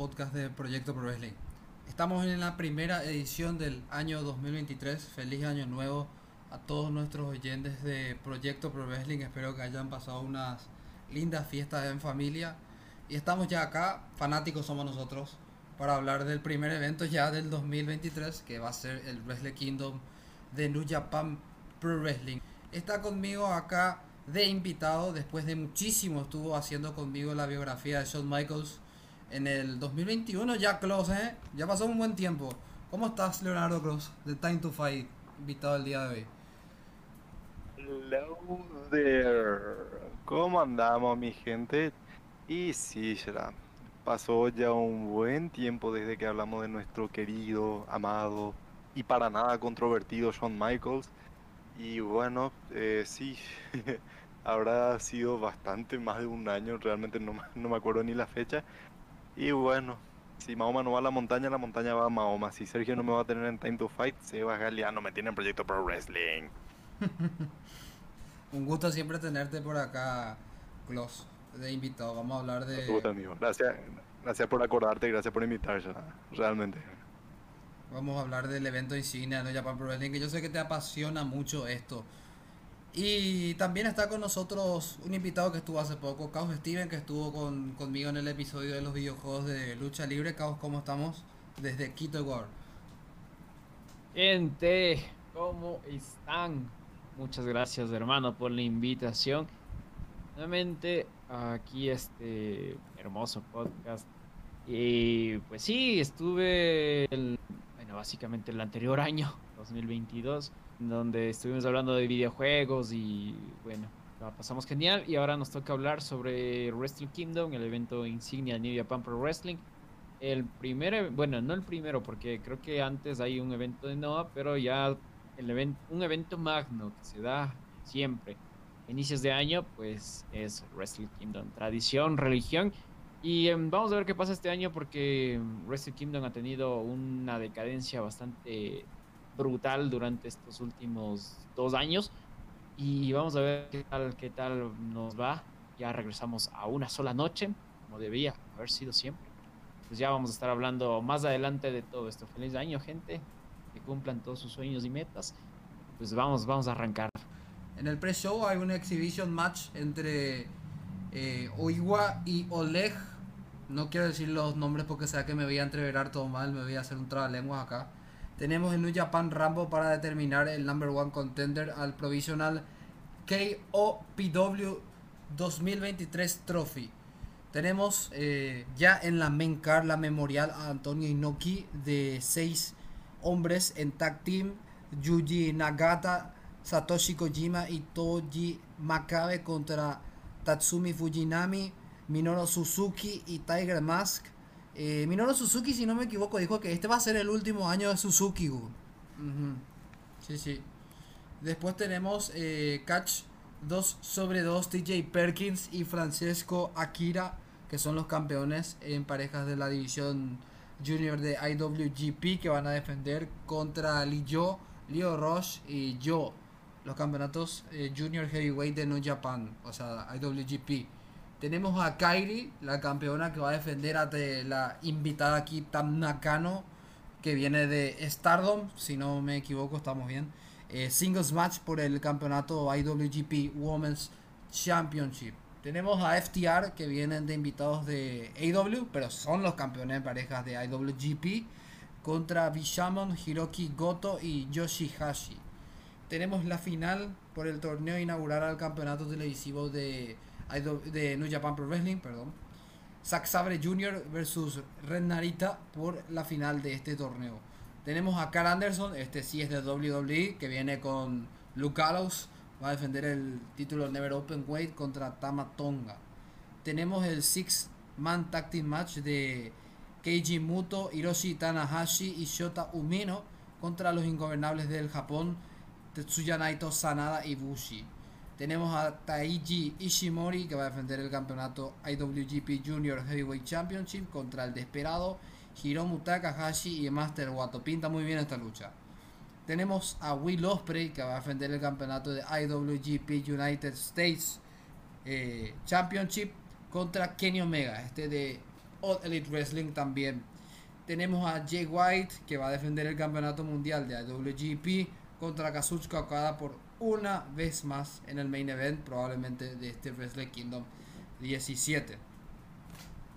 podcast de Proyecto Pro Wrestling. Estamos en la primera edición del año 2023. Feliz año nuevo a todos nuestros oyentes de Proyecto Pro Wrestling. Espero que hayan pasado unas lindas fiestas en familia. Y estamos ya acá, fanáticos somos nosotros, para hablar del primer evento ya del 2023, que va a ser el Wrestle Kingdom de New Japan Pro Wrestling. Está conmigo acá de invitado, después de muchísimo estuvo haciendo conmigo la biografía de Shawn Michaels en el 2021, ya close, ¿eh? ya pasó un buen tiempo. ¿Cómo estás, Leonardo Cross, de Time to Fight, invitado el día de hoy? Hello there. ¿Cómo andamos, mi gente? Y sí, ya pasó ya un buen tiempo desde que hablamos de nuestro querido, amado y para nada controvertido Shawn Michaels. Y bueno, eh, sí, habrá sido bastante más de un año, realmente no, no me acuerdo ni la fecha. Y bueno, si Mahoma no va a la montaña, la montaña va a Mahoma. Si Sergio no me va a tener en Time to Fight, Sebas Galeano me tiene en Proyecto Pro Wrestling. un gusto siempre tenerte por acá, Klaus, de invitado. Vamos a hablar de... gusto, amigo. Gracias, gracias por acordarte y gracias por invitarme, realmente. Vamos a hablar del evento insignia de Japan Pro Wrestling, que yo sé que te apasiona mucho esto. Y también está con nosotros un invitado que estuvo hace poco, Caos Steven, que estuvo con, conmigo en el episodio de los videojuegos de lucha libre. Caos, ¿cómo estamos? Desde Quito World. Gente, ¿cómo están? Muchas gracias, hermano, por la invitación. Nuevamente, aquí este hermoso podcast. Y pues sí, estuve, bueno, básicamente el anterior año, 2022 donde estuvimos hablando de videojuegos y bueno, la pasamos genial. Y ahora nos toca hablar sobre Wrestle Kingdom, el evento insignia de New Japan Pro Wrestling. El primero, bueno, no el primero, porque creo que antes hay un evento de Noah, pero ya el evento, un evento magno que se da siempre. Inicios de año, pues es Wrestle Kingdom, tradición, religión. Y em, vamos a ver qué pasa este año porque Wrestle Kingdom ha tenido una decadencia bastante brutal durante estos últimos dos años. Y vamos a ver qué tal, qué tal nos va. Ya regresamos a una sola noche, como debía haber sido siempre. Pues ya vamos a estar hablando más adelante de todo esto. Feliz año, gente. Que cumplan todos sus sueños y metas. Pues vamos, vamos a arrancar. En el pre-show hay un exhibition match entre eh, Oiwa y Oleg. No quiero decir los nombres porque sea que me voy a entreverar todo mal, me voy a hacer un trabalenguas acá. Tenemos el New Japan Rambo para determinar el number one contender al provisional KOPW 2023 Trophy. Tenemos eh, ya en la main card la memorial a Antonio Inoki de 6 hombres en tag team. Yuji Nagata, Satoshi Kojima y Toji Makabe contra Tatsumi Fujinami, Minoru Suzuki y Tiger Mask. Eh, Minoru Suzuki, si no me equivoco, dijo que este va a ser el último año de Suzuki. Sí, sí. Después tenemos eh, Catch 2 sobre 2, TJ Perkins y Francesco Akira, que son los campeones en parejas de la división junior de IWGP, que van a defender contra Lio, Leo Roche y yo, los campeonatos eh, junior heavyweight de New Japan, o sea, IWGP. Tenemos a Kairi, la campeona que va a defender a la invitada aquí Tam Nakano, que viene de Stardom, si no me equivoco, estamos bien. Eh, singles match por el campeonato IWGP Women's Championship. Tenemos a FTR que vienen de invitados de AW, pero son los campeones de parejas de IWGP contra Bishamon, Hiroki Goto y Yoshihashi. Tenemos la final por el torneo inaugural al campeonato televisivo de de New Japan Pro Wrestling, perdón. Zack Sabre Jr. versus Red Narita por la final de este torneo. Tenemos a Carl Anderson, este sí es de WWE, que viene con Luke Gallows, va a defender el título Never Open Weight contra Tama Tonga. Tenemos el Six Man Tag Team Match de Keiji Muto, Hiroshi Tanahashi y Shota Umino contra los ingobernables del Japón, Tetsuya Naito, Sanada y Bushi. Tenemos a Taiji Ishimori que va a defender el campeonato IWGP Junior Heavyweight Championship contra el desesperado Hiromu Takahashi y Master Wato. Pinta muy bien esta lucha. Tenemos a Will Ospreay que va a defender el campeonato de IWGP United States eh, Championship contra Kenny Omega, este de All Elite Wrestling también. Tenemos a Jay White que va a defender el campeonato mundial de IWGP contra Kazuchika Okada por una vez más en el main event, probablemente de este Wrestle Kingdom 17.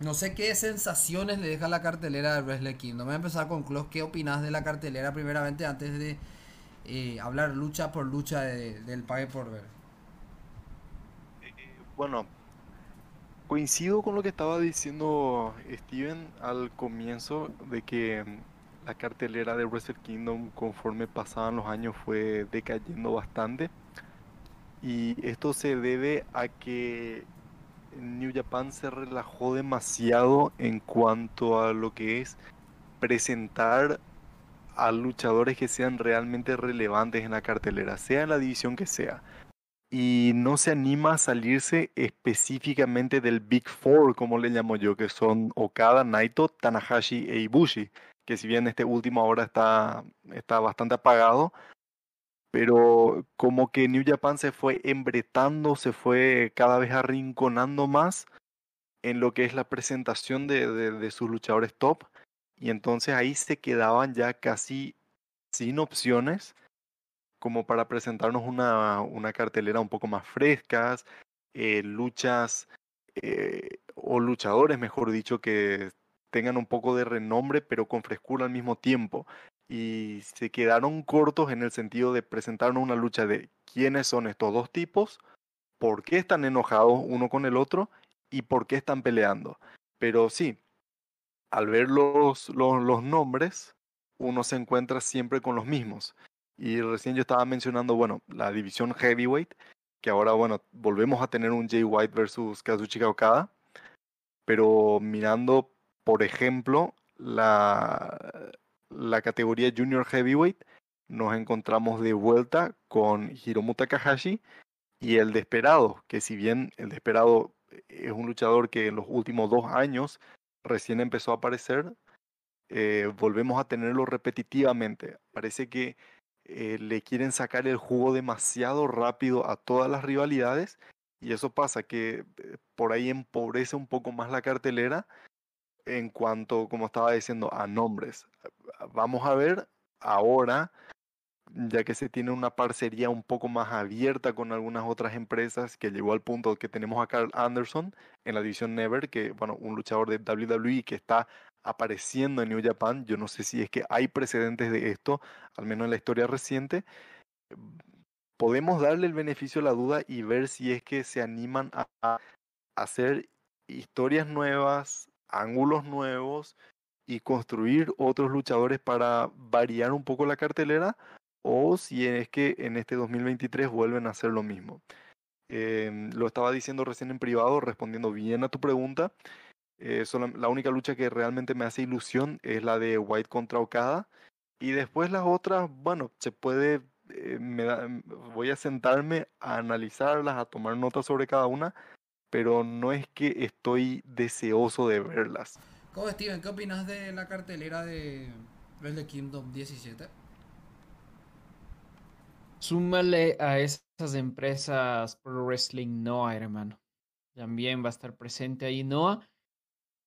No sé qué sensaciones le deja la cartelera de Wrestle Kingdom. Voy a empezar con Klaus. ¿Qué opinas de la cartelera primeramente antes de eh, hablar lucha por lucha del pague por ver? Eh, bueno, coincido con lo que estaba diciendo Steven al comienzo de que la cartelera de Wrestle Kingdom conforme pasaban los años fue decayendo bastante. Y esto se debe a que New Japan se relajó demasiado en cuanto a lo que es presentar a luchadores que sean realmente relevantes en la cartelera, sea en la división que sea. Y no se anima a salirse específicamente del Big Four, como le llamo yo, que son Okada, Naito, Tanahashi e Ibushi, que si bien este último ahora está, está bastante apagado, pero como que New Japan se fue embretando, se fue cada vez arrinconando más en lo que es la presentación de, de, sus luchadores top, y entonces ahí se quedaban ya casi sin opciones como para presentarnos una, una cartelera un poco más frescas, eh, luchas eh, o luchadores, mejor dicho, que tengan un poco de renombre pero con frescura al mismo tiempo y se quedaron cortos en el sentido de presentarnos una lucha de quiénes son estos dos tipos, por qué están enojados uno con el otro y por qué están peleando. Pero sí, al ver los, los, nombres, uno se encuentra siempre con los mismos. Y recién yo estaba mencionando, bueno, la división heavyweight, que ahora, bueno, volvemos a tener un Jay White versus Kazuchika Okada, pero mirando, por ejemplo, la, la categoría Junior Heavyweight, nos encontramos de vuelta con Hiromu Takahashi y el Desperado, que si bien el Desperado es un luchador que en los últimos dos años recién empezó a aparecer, eh, volvemos a tenerlo repetitivamente. Parece que eh, le quieren sacar el jugo demasiado rápido a todas las rivalidades y eso pasa que eh, por ahí empobrece un poco más la cartelera en cuanto, como estaba diciendo, a nombres. Vamos a ver ahora, ya que se tiene una parcería un poco más abierta con algunas otras empresas, que llegó al punto que tenemos a Carl Anderson en la división Never, que, bueno, un luchador de WWE que está apareciendo en New Japan. Yo no sé si es que hay precedentes de esto, al menos en la historia reciente. Podemos darle el beneficio a la duda y ver si es que se animan a hacer historias nuevas, ángulos nuevos y construir otros luchadores para variar un poco la cartelera o si es que en este 2023 vuelven a hacer lo mismo. Em, lo estaba diciendo recién en privado, respondiendo bien a tu pregunta. Eh, la única lucha que realmente me hace ilusión es la de White contra Okada. Y después las otras, bueno, se puede, eh, me voy a sentarme a analizarlas, a tomar notas sobre cada una pero no es que estoy deseoso de verlas. ¿Cómo, Steven? ¿Qué opinas de la cartelera de Wrestle Kingdom 17? Súmale a esas empresas Pro Wrestling Noah, hermano. También va a estar presente ahí Noah.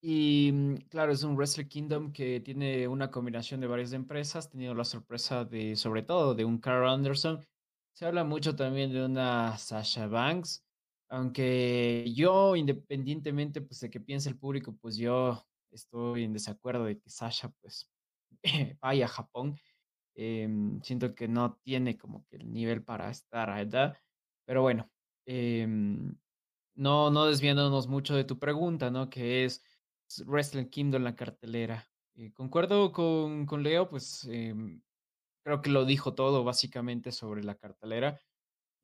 Y mm, claro, es un Wrestle Kingdom que tiene una combinación de varias empresas. tenido la sorpresa de, sobre todo, de un Carl Anderson. Se habla mucho también de una Sasha Banks. Aunque yo, independientemente pues, de que piense el público, pues yo estoy en desacuerdo de que Sasha pues vaya a Japón. Em, siento que no tiene como que el nivel para estar allá. Pero bueno, em, no, no desviándonos mucho de tu pregunta, ¿no? Que es Wrestling Kingdom la cartelera. Eh, concuerdo con, con, Leo, pues em, creo que lo dijo todo básicamente sobre la cartelera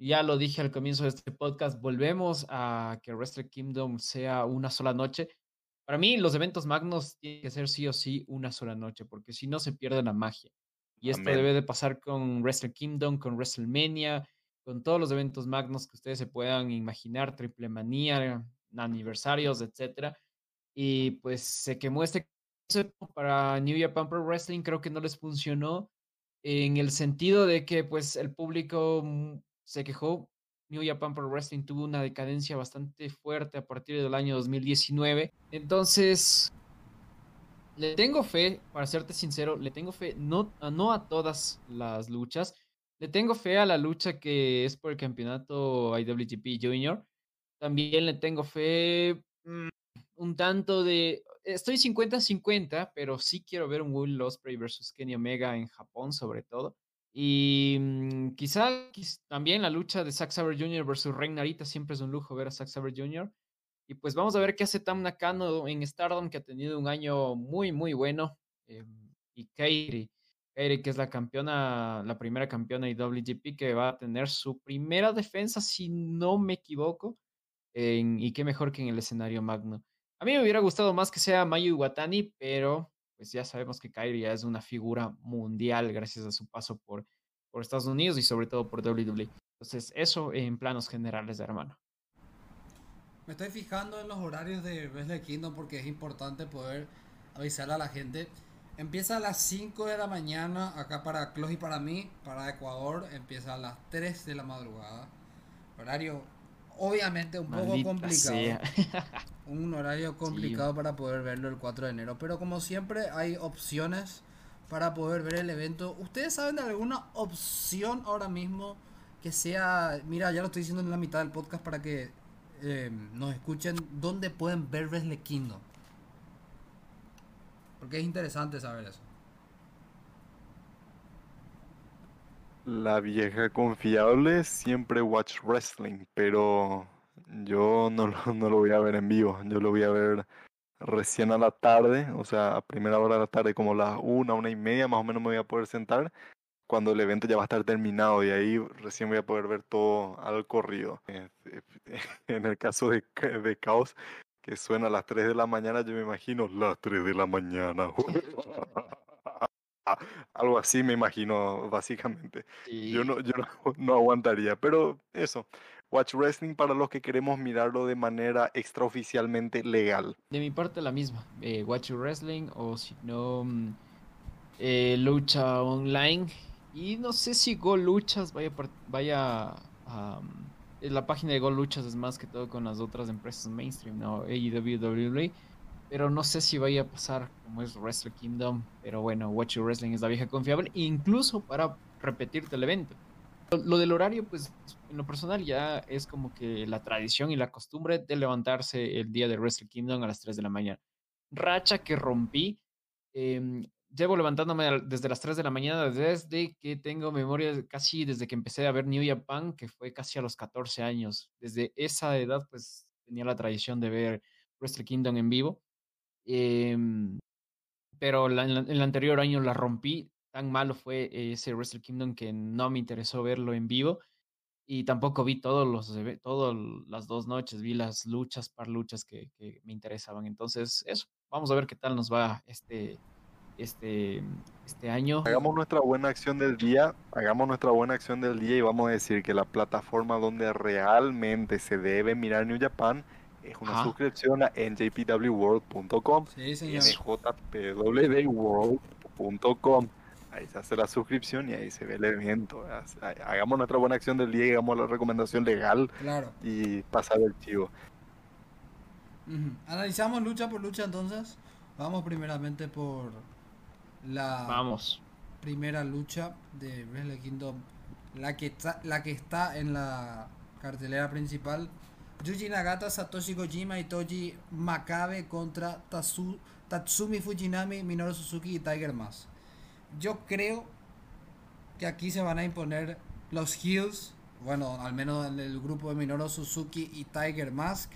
ya lo dije al comienzo de este podcast, volvemos a que Wrestle Kingdom sea una sola noche. Para mí, los eventos magnos tienen que ser sí o sí una sola noche, porque si no se pierde la magia. Y esto debe de pasar con Wrestle Kingdom, con WrestleMania, con todos los eventos magnos que ustedes se puedan imaginar, Triple Manía, aniversarios, etcétera. Y pues se quemó este para New Japan Pro Wrestling, creo que no les funcionó en el sentido de que pues el público se quejó. New Japan Pro Wrestling tuvo una decadencia bastante fuerte a partir del año 2019. Entonces, Le tengo fe, para serte sincero, le tengo fe no, no a todas las luchas. Le tengo fe a la lucha que es por el campeonato IWGP Junior. También le tengo fe mm, un tanto de... Estoy 50-50, pero sí quiero ver un Will Ospreay versus Kenny Omega en Japón sobre todo. Y mm, quizá, también la lucha de Zack Saber Jr. versus Rey Narita siempre es un lujo ver a Zack Saber Jr. Y pues vamos a ver qué hace Tam Nakano en Stardom, que ha tenido un año muy, muy bueno. Eh, y Kairi, Kairi, que es la campeona, la primera campeona de WGP, que va a tener su primera defensa, si no me equivoco. y qué mejor que en el escenario magno. A mí me hubiera gustado más que sea Mayu Iwatani, pero pues ya sabemos que ya es una figura mundial gracias a su paso por, por Estados Unidos y sobre todo por WWE. Entonces, eso en planos generales, hermano. Me estoy fijando en los horarios de Wrestle Kingdom porque es importante poder avisarle a la gente. Empieza a las 5 de la mañana acá para Clos y para mí, para Ecuador. Empieza a las 3 de la madrugada. Horario obviamente un poco complicado. un horario complicado para poder verlo el 4 de enero. Pero como siempre hay opciones para poder ver el evento. ¿Ustedes saben de alguna opción ahora mismo que sea... Mira, ya lo estoy diciendo en la mitad del podcast para que eh, nos escuchen dónde pueden ver Wrestle Kingdom. Porque es interesante saber eso. La vieja confiable siempre watch wrestling, pero yo no lo, no lo voy a ver en vivo. Yo lo voy a ver recién a la tarde, o sea, a primera hora de la tarde, como las una, una y media, más o menos me voy a poder sentar cuando el evento ya va a estar terminado y ahí recién voy a poder ver todo al corrido. En el caso de, de Caos, que suena a las 3 de la mañana, yo me imagino las 3 de la mañana. Algo así me imagino, básicamente. Yo, no, yo no, aguantaría, pero eso. Watch Wrestling para los que queremos mirarlo de manera extraoficialmente legal. De mi parte la misma. Eh, Watch Wrestling o si no, mm, eh, lucha online y no sé si Gol Luchas vaya, vaya a... la página de Gol Luchas es más que todo con las otras empresas mainstream, ¿no? AEW, Pero no sé si vaya a pasar como es Wrestle Kingdom. Pero bueno, Watch Your Wrestling es la vieja confiable. Incluso para repetirte el evento. Lo, del horario, pues en lo personal ya es como que la tradición y la costumbre de levantarse el día de Wrestle Kingdom a las 3 de la mañana. Racha que rompí. Eh, llevo levantándome desde las 3 de la mañana, desde que tengo memoria, casi desde que empecé a ver New Japan, que fue casi a los 14 años. Desde esa edad, pues tenía la tradición de ver Wrestle Kingdom en vivo. Em, pero en, el anterior año la rompí. Tan malo fue ese Wrestle Kingdom que no me interesó verlo en vivo. Y tampoco vi todos los todas las dos noches, vi las luchas par luchas que, que me interesaban. Entonces, eso, vamos a ver qué tal nos va este, este, este año. Hagamos nuestra buena acción del día, hagamos nuestra buena acción del día y vamos a decir que la plataforma donde realmente se debe mirar New Japan es una suscripción a njpwworld.com, sí, njpwworld.com. Ahí se hace la suscripción y ahí se ve el evento. Hagamos nuestra buena acción del día y hagamos la recomendación legal claro. y pasar el chivo. Analizamos lucha por lucha entonces. Vamos primeramente por la Vamos. primera lucha de Wrestle Kingdom, la que está, la que está en la cartelera principal. Yuji Nagata, Satoshi Kojima y Toji Makabe contra Tatsumi Fujinami, Minoru Suzuki y Tiger Mask. Yo creo que aquí se van a imponer los heels, bueno, al menos en el grupo de Minoru Suzuki y Tiger Mask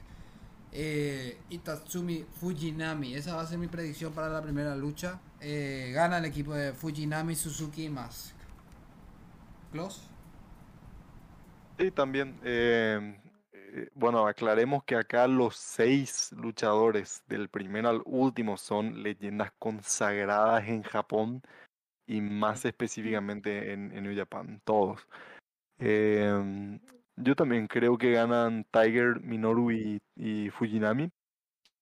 eh, Itatsumi Fujinami. Esa va a ser mi predicción para la primera lucha. Eh, gana el equipo de Fujinami, Suzuki y Mask. ¿Close? Sí, también. Eh, eh, bueno, aclaremos que acá los seis luchadores del primero al último son leyendas consagradas en Japón y más específicamente en, en New Japan, todos. Eh, yo también creo que ganan Tiger, Minoru y, Fujinami.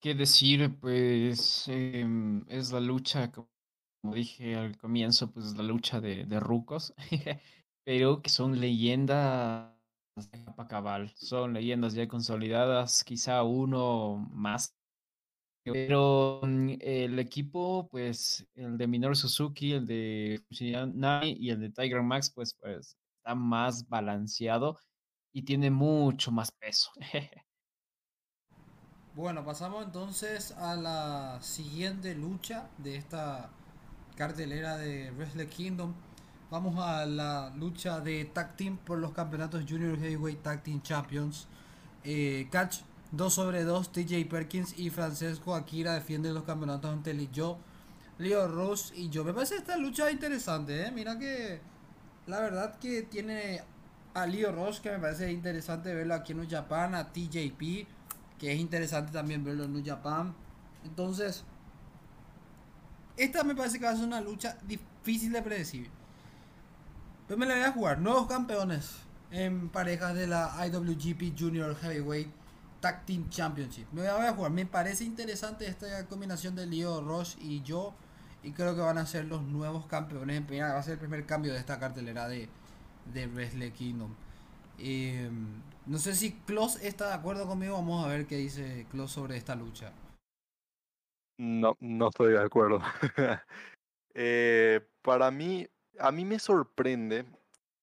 ¿Qué decir? Pues em, es la lucha, como dije al comienzo, pues es la lucha de, de rucos, pero que son leyendas cabal, son leyendas ya consolidadas, quizá uno más Pero mm, el equipo, pues, el de Minoru Suzuki, el de Nai y el de Tiger Max, pues, pues, está más balanceado y tiene mucho más peso. bueno, pasamos entonces a la siguiente lucha de esta cartelera de Wrestle Kingdom. Vamos a la lucha de Tag Team por los campeonatos Junior Heavyweight Tag Team Champions. Eh, catch 2 sobre 2, TJ Perkins y Francesco Akira defienden los campeonatos ante yo, Leo Rose y yo. Me parece esta lucha interesante, ¿eh? Mira que la verdad que tiene a Leo Rose, que me parece interesante verlo aquí en New Japan, a TJP, que es interesante también verlo en New Japan. Entonces, esta me parece que va a ser una lucha difícil de predecir. Pero me la voy a jugar. Nuevos campeones en parejas de la IWGP Junior Heavyweight Tag Team Championship. Me voy a jugar. Me parece interesante esta combinación de Leo Rush y yo. Y creo que van a ser los nuevos campeones. Va a ser el primer cambio de esta cartelera de, de Wrestle Kingdom. Em, no sé si Klaus está de acuerdo conmigo. Vamos a ver qué dice Klaus sobre esta lucha. No, no estoy de acuerdo. Eh, para mí, a mí me sorprende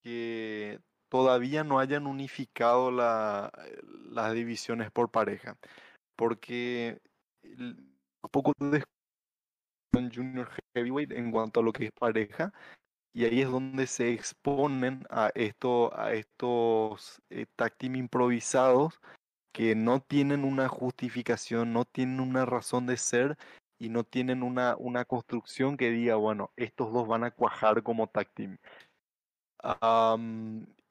que todavía no hayan unificado la, las divisiones por pareja. Porque un poco de Junior Heavyweight en cuanto a lo que es pareja. Y ahí es donde se exponen a, esto, a estos eh, improvisados que no tienen una justificación, no tienen una razón de ser y no tienen una, una construcción que diga, bueno, estos dos van a cuajar como tag team.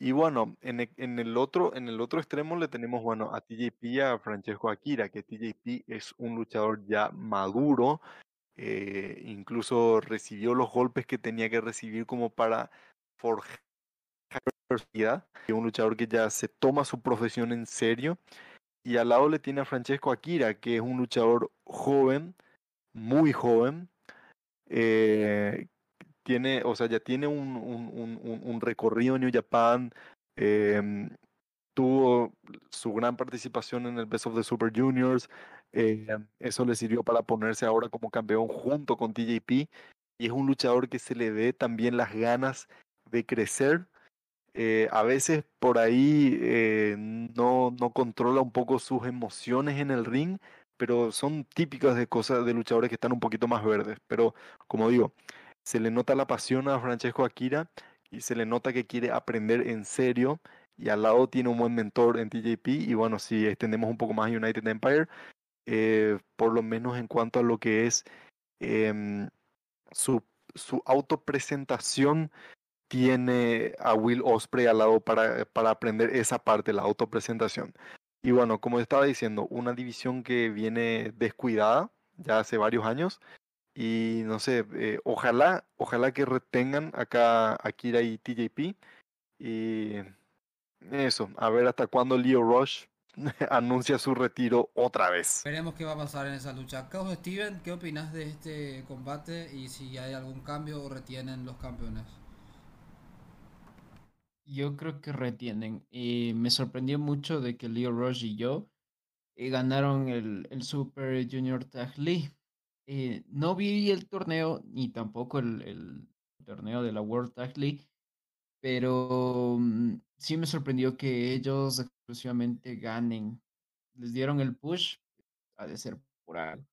y bueno, en, e, en, el otro, en el otro extremo le tenemos, bueno, a TJP y a Francesco Akira, que TJP es un luchador ya maduro, eh, incluso recibió los golpes que tenía que recibir como para forjar personalidad, un luchador que ya se toma su profesión en serio y al lado le tiene a Francesco Akira, que es un luchador joven, muy joven. Eh, tiene, o sea, ya tiene un, un, un, recorrido en New Japan. Em, tuvo su gran participación en el Best of the Super Juniors. Eh, eso le sirvió para ponerse ahora como campeón junto con TJP. Y es un luchador que se le ve también las ganas de crecer eh, a veces por ahí eh, no, no controla un poco sus emociones en el ring, pero son típicas de cosas de luchadores que están un poquito más verdes. Pero como digo, se le nota la pasión a Francesco Akira y se le nota que quiere aprender en serio y al lado tiene un buen mentor en TJP y bueno, si extendemos un poco más United Empire, eh, por lo menos en cuanto a lo que es em, su, su autopresentación tiene a Will Osprey al lado para, para aprender esa parte, la autopresentación. Y bueno, como estaba diciendo, una división que viene descuidada ya hace varios años. Y no sé, eh, ojalá, ojalá que retengan acá a Kira y TJP. Y eso, a ver hasta cuándo Leo Rush anuncia su retiro otra vez. Veremos qué va a pasar en esa lucha. Caos Steven, ¿qué opinas de este combate y si hay algún cambio o retienen los campeones? Yo creo que retienen. Y me sorprendió mucho de que Leo Rush y yo eh, ganaron el, el, Super Junior Tag League. Eh, no vi el torneo ni tampoco el, el, torneo de la World Tag League, pero mm, sí me sorprendió que ellos exclusivamente ganen. Les dieron el push, ha de ser por algo.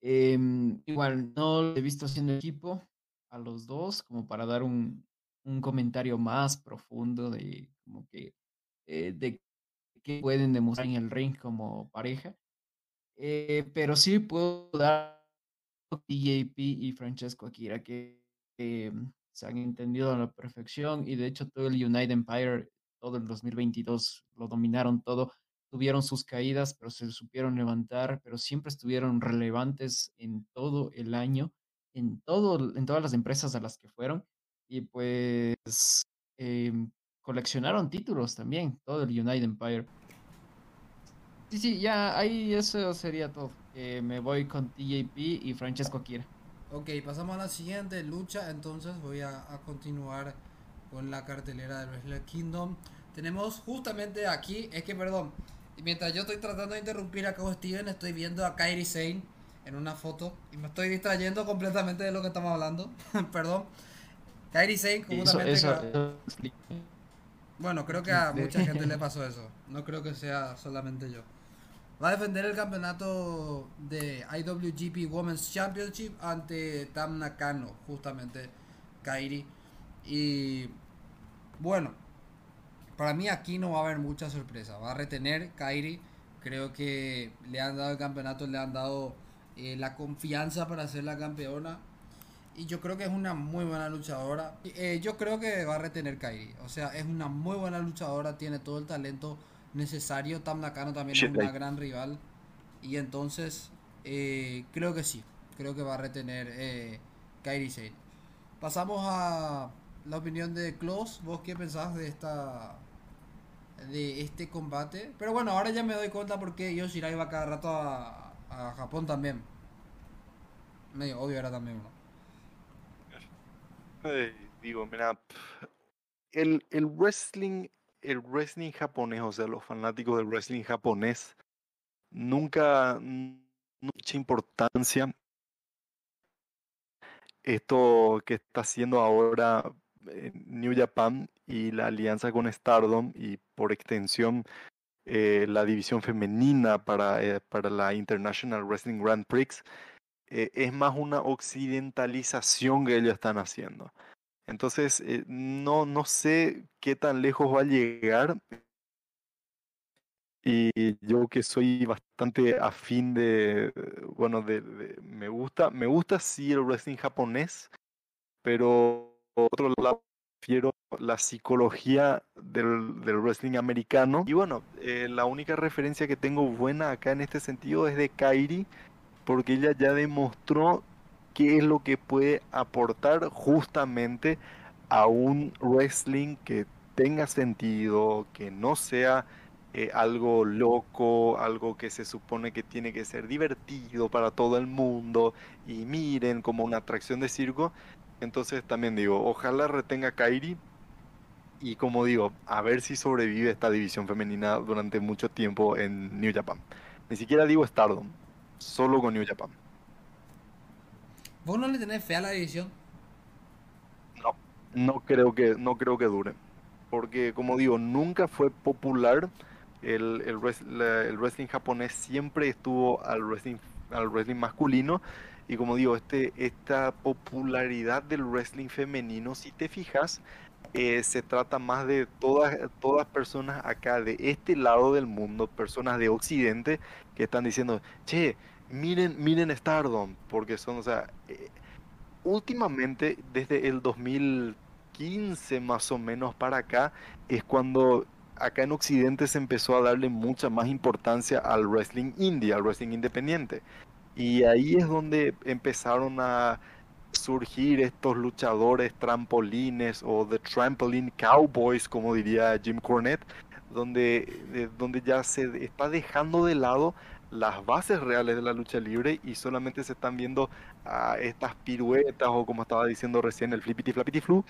Em, igual, no lo he visto haciendo equipo a los dos como para dar un, un comentario más profundo de como que eh, de qué pueden demostrar en el ring como pareja. Eh, pero sí puedo dar TJP y Francesco Akira que se han entendido a la perfección y de hecho todo el United Empire, todo el 2022 lo dominaron todo, tuvieron sus caídas, pero se supieron levantar, pero siempre estuvieron relevantes en todo el año, en, todo, en todas las empresas a las que fueron y pues em, coleccionaron títulos también, todo el United Empire. Sí, sí, ya ahí eso sería todo. me voy con TJP y Francesco Akira. Ok, pasamos a la siguiente lucha. Entonces voy a, continuar con la cartelera de Wrestle Kingdom. Tenemos justamente aquí, es que perdón, mientras yo estoy tratando de interrumpir a Cabo Steven, estoy viendo a Kairi Sane en una foto y me estoy distrayendo completamente de lo que estamos hablando. Perdón. Kairi Sane, Bueno, creo que a mucha gente le pasó eso. No creo que sea solamente yo. Va a defender el campeonato de IWGP Women's Championship ante Tam Nakano, justamente Kairi. Y bueno, para mí aquí no va a haber mucha sorpresa. Va a retener Kairi. Creo que le han dado el campeonato, le han dado eh, la confianza para ser la campeona. Y yo creo que es una muy buena luchadora. Eh, yo creo que va a retener Kairi. O sea, es una muy buena luchadora, tiene todo el talento necesario. Tam Nakano también es una gran rival. Y entonces, eh, creo que sí. Creo que va a retener eh, Kairi Sane. Pasamos a la opinión de Klaus. ¿Vos qué pensás de esta de este combate? Pero bueno, ahora ya me doy cuenta porque Yoshirai va cada rato a, a Japón también. Medio obvio era también uno. Digo, mira, el, el wrestling, el wrestling japonés, o sea, los fanáticos del wrestling japonés, nunca, mucha importancia. Esto que está haciendo ahora eh, New Japan y la alianza con Stardom y por extensión eh, la división femenina para, eh, para la International Wrestling Grand Prix eh, es más una occidentalización que ellos están haciendo. Entonces, eh, no, no sé qué tan lejos va a llegar. Y yo que soy bastante afín de, bueno, de, me gusta, me gusta sí el wrestling japonés, pero por otro lado prefiero la psicología del, del wrestling americano. Y bueno, eh, la única referencia que tengo buena acá en este sentido es de Kairi, porque ella ya demostró qué es lo que puede aportar justamente a un wrestling que tenga sentido, que no sea eh, algo loco, algo que se supone que tiene que ser divertido para todo el mundo y miren como una atracción de circo. Entonces también digo, ojalá retenga Kairi y como digo, a ver si sobrevive esta división femenina durante mucho tiempo en New Japan. Ni siquiera digo Stardom, solo con New Japan. ¿Vos no le tenés fe a la división? No, no creo que, no creo que dure. Porque, como digo, nunca fue popular. El, el, wrestling japonés siempre estuvo al wrestling, al wrestling masculino. Y como digo, este, esta popularidad del wrestling femenino, si te fijas, eh, se trata más de todas, todas personas acá de este lado del mundo, personas de Occidente, que están diciendo, che, miren, miren Stardom, porque son, o sea, eh, últimamente, desde el 2015 más o menos para acá, es cuando acá en Occidente se empezó a darle mucha más importancia al wrestling indie, al wrestling independiente. Y ahí es donde empezaron a surgir estos luchadores trampolines o the trampoline cowboys, como diría Jim Cornette, donde, donde ya se está dejando de lado las bases reales de la lucha libre y solamente se están viendo a estas piruetas o como estaba diciendo recién el flippity flappity flu.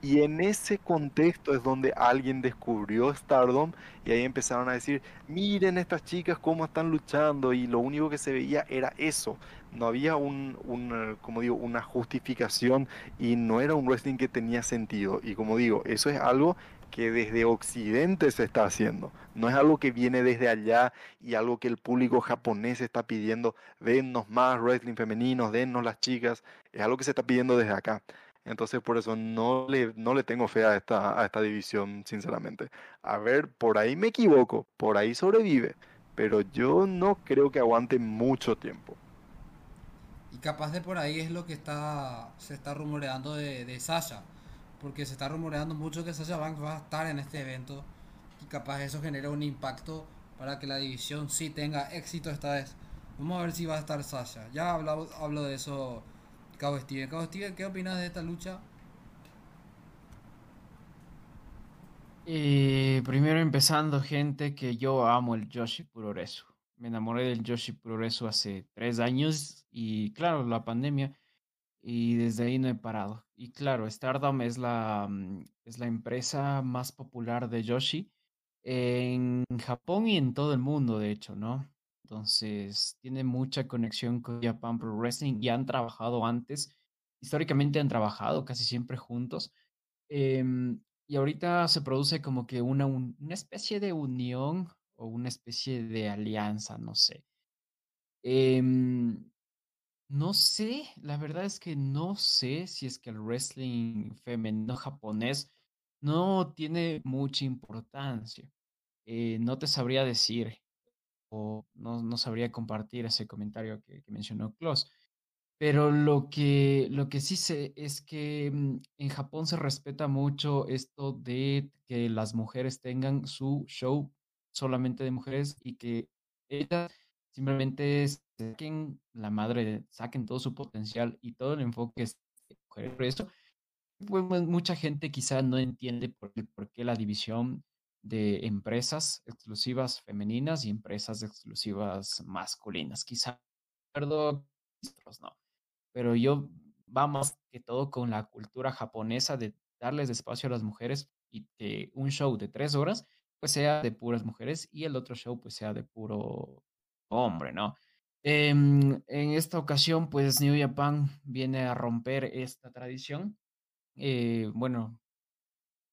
Y en ese contexto es donde alguien descubrió Stardom y ahí empezaron a decir miren estas chicas cómo están luchando y lo único que se veía era eso no había un, un como digo una justificación y no era un wrestling que tenía sentido y como digo eso es algo que desde Occidente se está haciendo. No es algo que viene desde allá y algo que el público japonés está pidiendo, dennos más wrestling femeninos, dennos las chicas, es algo que se está pidiendo desde acá. Entonces por eso no le, no le tengo fe a esta, a esta división, sinceramente. A ver, por ahí me equivoco, por ahí sobrevive, pero yo no creo que aguante mucho tiempo. Y capaz de por ahí es lo que está se está rumoreando de, Sasha porque se está rumoreando mucho que Sasha Banks va a estar en este evento y capaz eso genera un impacto para que la división sí tenga éxito esta vez. Vamos a ver si va a estar Sasha. Ya hablo, hablo de eso, Cabo Steven. Cabo Steven, ¿qué opinas de esta lucha? Eh, primero empezando, gente, que yo amo el Yoshi Puroresu. Me enamoré del Yoshi Puroresu hace tres años y claro, la pandemia y desde ahí no he parado. Y claro, Stardom es la, mm, es la empresa más popular de Yoshi en Japón y en todo el mundo, de hecho, ¿no? Entonces, tiene mucha conexión con Japan Pro Wrestling y han trabajado antes. Históricamente han trabajado casi siempre juntos. Em, y ahorita se produce como que una, una especie de unión o una especie de alianza, no sé. Em, no sé, la verdad es que no sé si es que el wrestling femenino japonés no tiene mucha importancia. Eh, no te sabría decir o no, no sabría compartir ese comentario que, mencionó Klaus. Pero lo que, lo que sí sé es que mm, en Japón se respeta mucho esto de que las mujeres tengan su show solamente de mujeres y que ellas simplemente saquen la madre, saquen todo su potencial y todo el enfoque es mujeres. Por eso, pues, mucha gente quizá no entiende por, por qué la división de empresas exclusivas femeninas y empresas exclusivas masculinas. Quizá, perdón, no pero yo vamos que todo con la cultura japonesa de darles espacio a las mujeres y que un show de tres horas pues sea de puras mujeres y el otro show pues sea de puro hombre, ¿no? Em, en esta ocasión pues New Japan viene a romper esta tradición. Eh, bueno,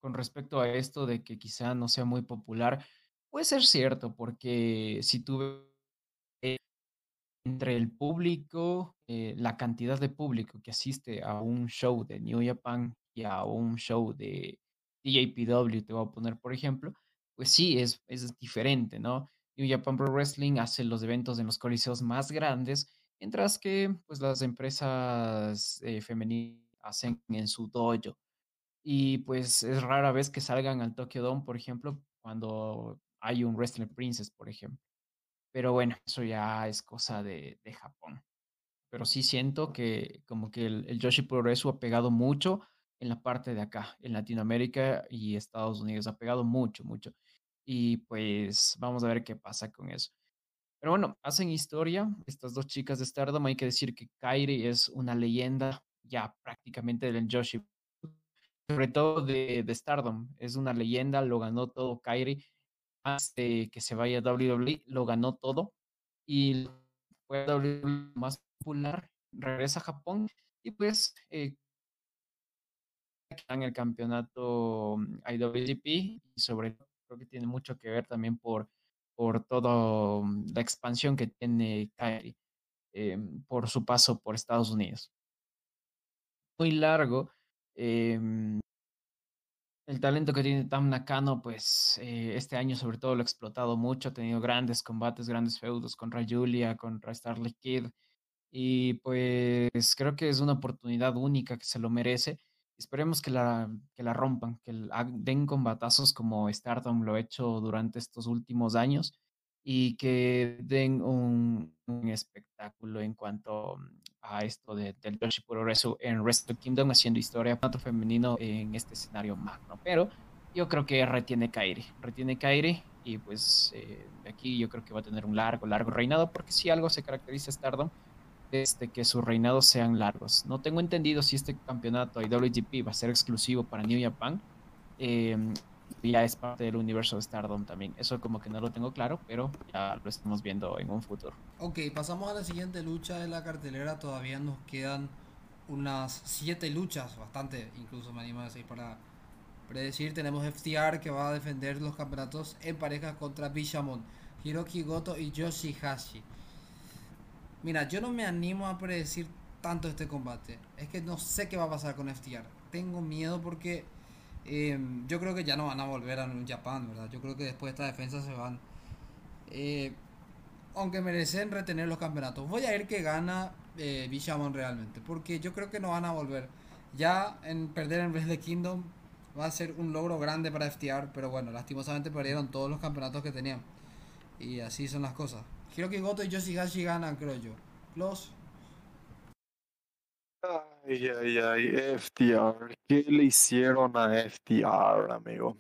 con respecto a esto de que quizá no sea muy popular, puede ser cierto porque si tú entre el público, eh, la cantidad de público que asiste a un show de New Japan y a un show de DJPW, te voy a poner por ejemplo, pues sí, es, es diferente, ¿no? New Japan Pro Wrestling hace los eventos en los coliseos más grandes, mientras que pues las empresas eh, femeninas hacen en su dojo. Y pues es rara vez que salgan al Tokyo Dome, por ejemplo, cuando hay un Wrestling Princess, por ejemplo. Pero bueno, eso ya es cosa de, de Japón. Pero sí siento que como que el, el Yoshi Progreso ha pegado mucho en la parte de acá, en Latinoamérica y Estados Unidos. Ha pegado mucho, mucho. Y pues vamos a ver qué pasa con eso. Pero bueno, hacen historia estas dos chicas de Stardom. Hay que decir que Kairi es una leyenda ya prácticamente del Yoshi. Sobre todo de, Stardom. Es una leyenda, lo ganó todo Kairi de que se vaya a WWE, lo ganó todo y fue WWE más popular, regresa a Japón y pues eh, en el campeonato mm, IWGP y sobre todo que tiene mucho que ver también por, por toda mm, la expansión que tiene Kairi eh, por su paso por Estados Unidos. Muy largo, eh, el talento que tiene Tam Nakano, pues eh, este año sobre todo lo ha explotado mucho, ha tenido grandes combates, grandes feudos contra Julia, contra Starlight Kid, y pues creo que es una oportunidad única que se lo merece. Esperemos que la, que la rompan, que den combatazos como Stardom lo ha hecho durante estos últimos años y que den un, un espectáculo en cuanto a esto de, del Yoshi Progreso en Wrestle Kingdom haciendo historia otro femenino en este escenario magno. Pero yo creo que retiene Kairi, retiene Kairi y pues eh, aquí yo creo que va a tener un largo, largo reinado porque si algo se caracteriza Stardom es de que sus reinados sean largos. No tengo entendido si este campeonato IWGP va a ser exclusivo para New Japan. Eh, ya es parte del universo de Stardom también. Eso como que no lo tengo claro, pero ya lo estamos viendo en un futuro. Ok, pasamos a la siguiente lucha de la cartelera. Todavía nos quedan unas siete luchas, bastante, incluso me animo a decir para predecir. Tenemos FTR que va a defender los campeonatos en parejas contra Bishamon, Hiroki Goto y Yoshihashi. Mira, yo no me animo a predecir tanto este combate. Es que no sé qué va a pasar con FTR. Tengo miedo porque Em, yo creo que ya no van a volver a un Japan, ¿verdad? Yo creo que después de esta defensa se van. Eh, aunque merecen retener los campeonatos. Voy a ir que gana eh, Bishamon realmente. Porque yo creo que no van a volver. Ya en perder en vez de Kingdom va a ser un logro grande para FTR. Pero bueno, lastimosamente perdieron todos los campeonatos que tenían. Y así son las cosas. Quiero que Goto y Yoshihashi ganan, creo yo. Close. Ay, ay, ay, FTR. ¿Qué le hicieron a FTR, amigo?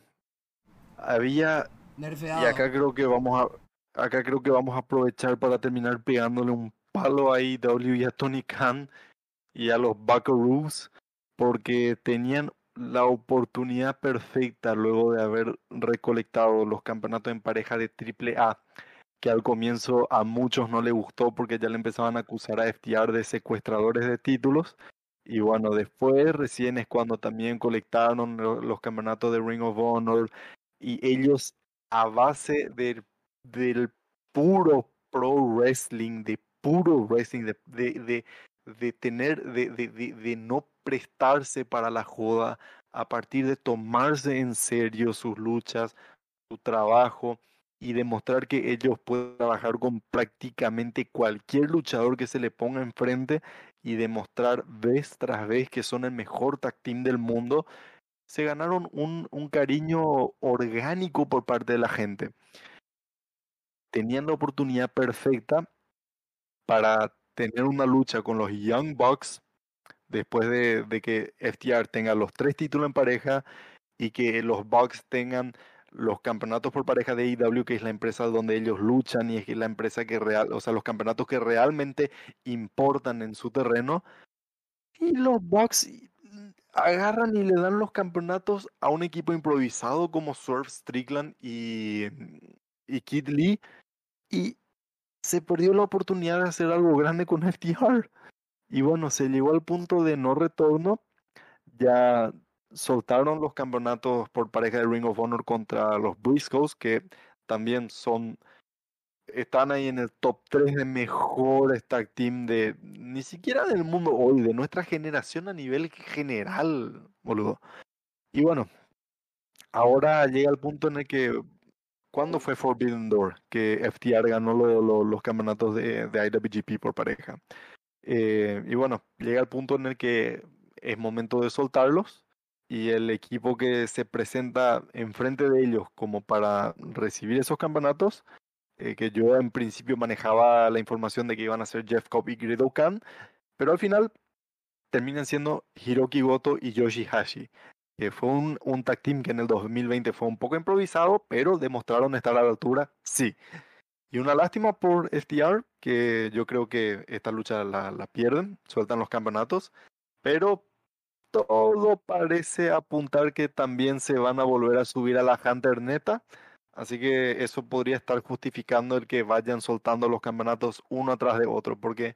Había. Nerfeado. Y acá creo que vamos a. Acá creo que vamos a aprovechar para terminar pegándole un palo a IW y a Tony Khan y a los Buckaroos. Porque tenían la oportunidad perfecta luego de haber recolectado los campeonatos en pareja de AAA, que al comienzo a muchos no le gustó porque ya le empezaban a acusar a FTR de secuestradores de títulos. Y bueno, después recién es cuando también colectaron los campeonatos de Ring of Honor y ellos a base del, del puro pro wrestling, de puro wrestling, de, de, de, de, de, de no prestarse para la joda, a partir de tomarse en serio sus luchas, su trabajo y demostrar que ellos pueden trabajar con prácticamente cualquier luchador que se le ponga enfrente y demostrar vez tras vez que son el mejor tag team del mundo, se ganaron un, un cariño orgánico por parte de la gente. Tenían la oportunidad perfecta para tener una lucha con los Young Bucks después de, de, que FTR tenga los tres títulos en pareja y que los Bucks tengan los campeonatos por pareja de IW, que es la empresa donde ellos luchan y es la empresa que real, o sea, los campeonatos que realmente importan en su terreno. Y los Bucks agarran y le dan los campeonatos a un equipo improvisado como Swerve Strickland y, y Kid Lee. Y se perdió la oportunidad de hacer algo grande con FTR. Y bueno, se llegó al punto de no retorno. Ya soltaron los campeonatos por pareja de Ring of Honor contra los Briscoes, que también son. Están ahí en el top 3 de mejores tag team de. Ni siquiera del mundo hoy, de nuestra generación a nivel general, boludo. Y bueno, ahora llega el punto en el que. ¿Cuándo fue Forbidden Door? Que FTR ganó los campeonatos de, de IWGP por pareja. Eh, y bueno, llega el punto en el que es momento de soltarlos y el equipo que se presenta enfrente de ellos como para recibir esos campeonatos, eh, que yo en principio manejaba la información de que iban a ser Jeff Cobb y Greedo Khan, pero al final terminan siendo Hiroki Goto y Yoshihashi, que fue un, un tag team que en el 2020 fue un poco improvisado, pero demostraron estar a la altura, sí. Y una lástima por FTR, que yo creo que esta lucha la, la pierden, sueltan los campeonatos, pero todo parece apuntar que también se van a volver a subir a la Hunter neta. Así que eso podría estar justificando el que vayan soltando los campeonatos uno atrás de otro, porque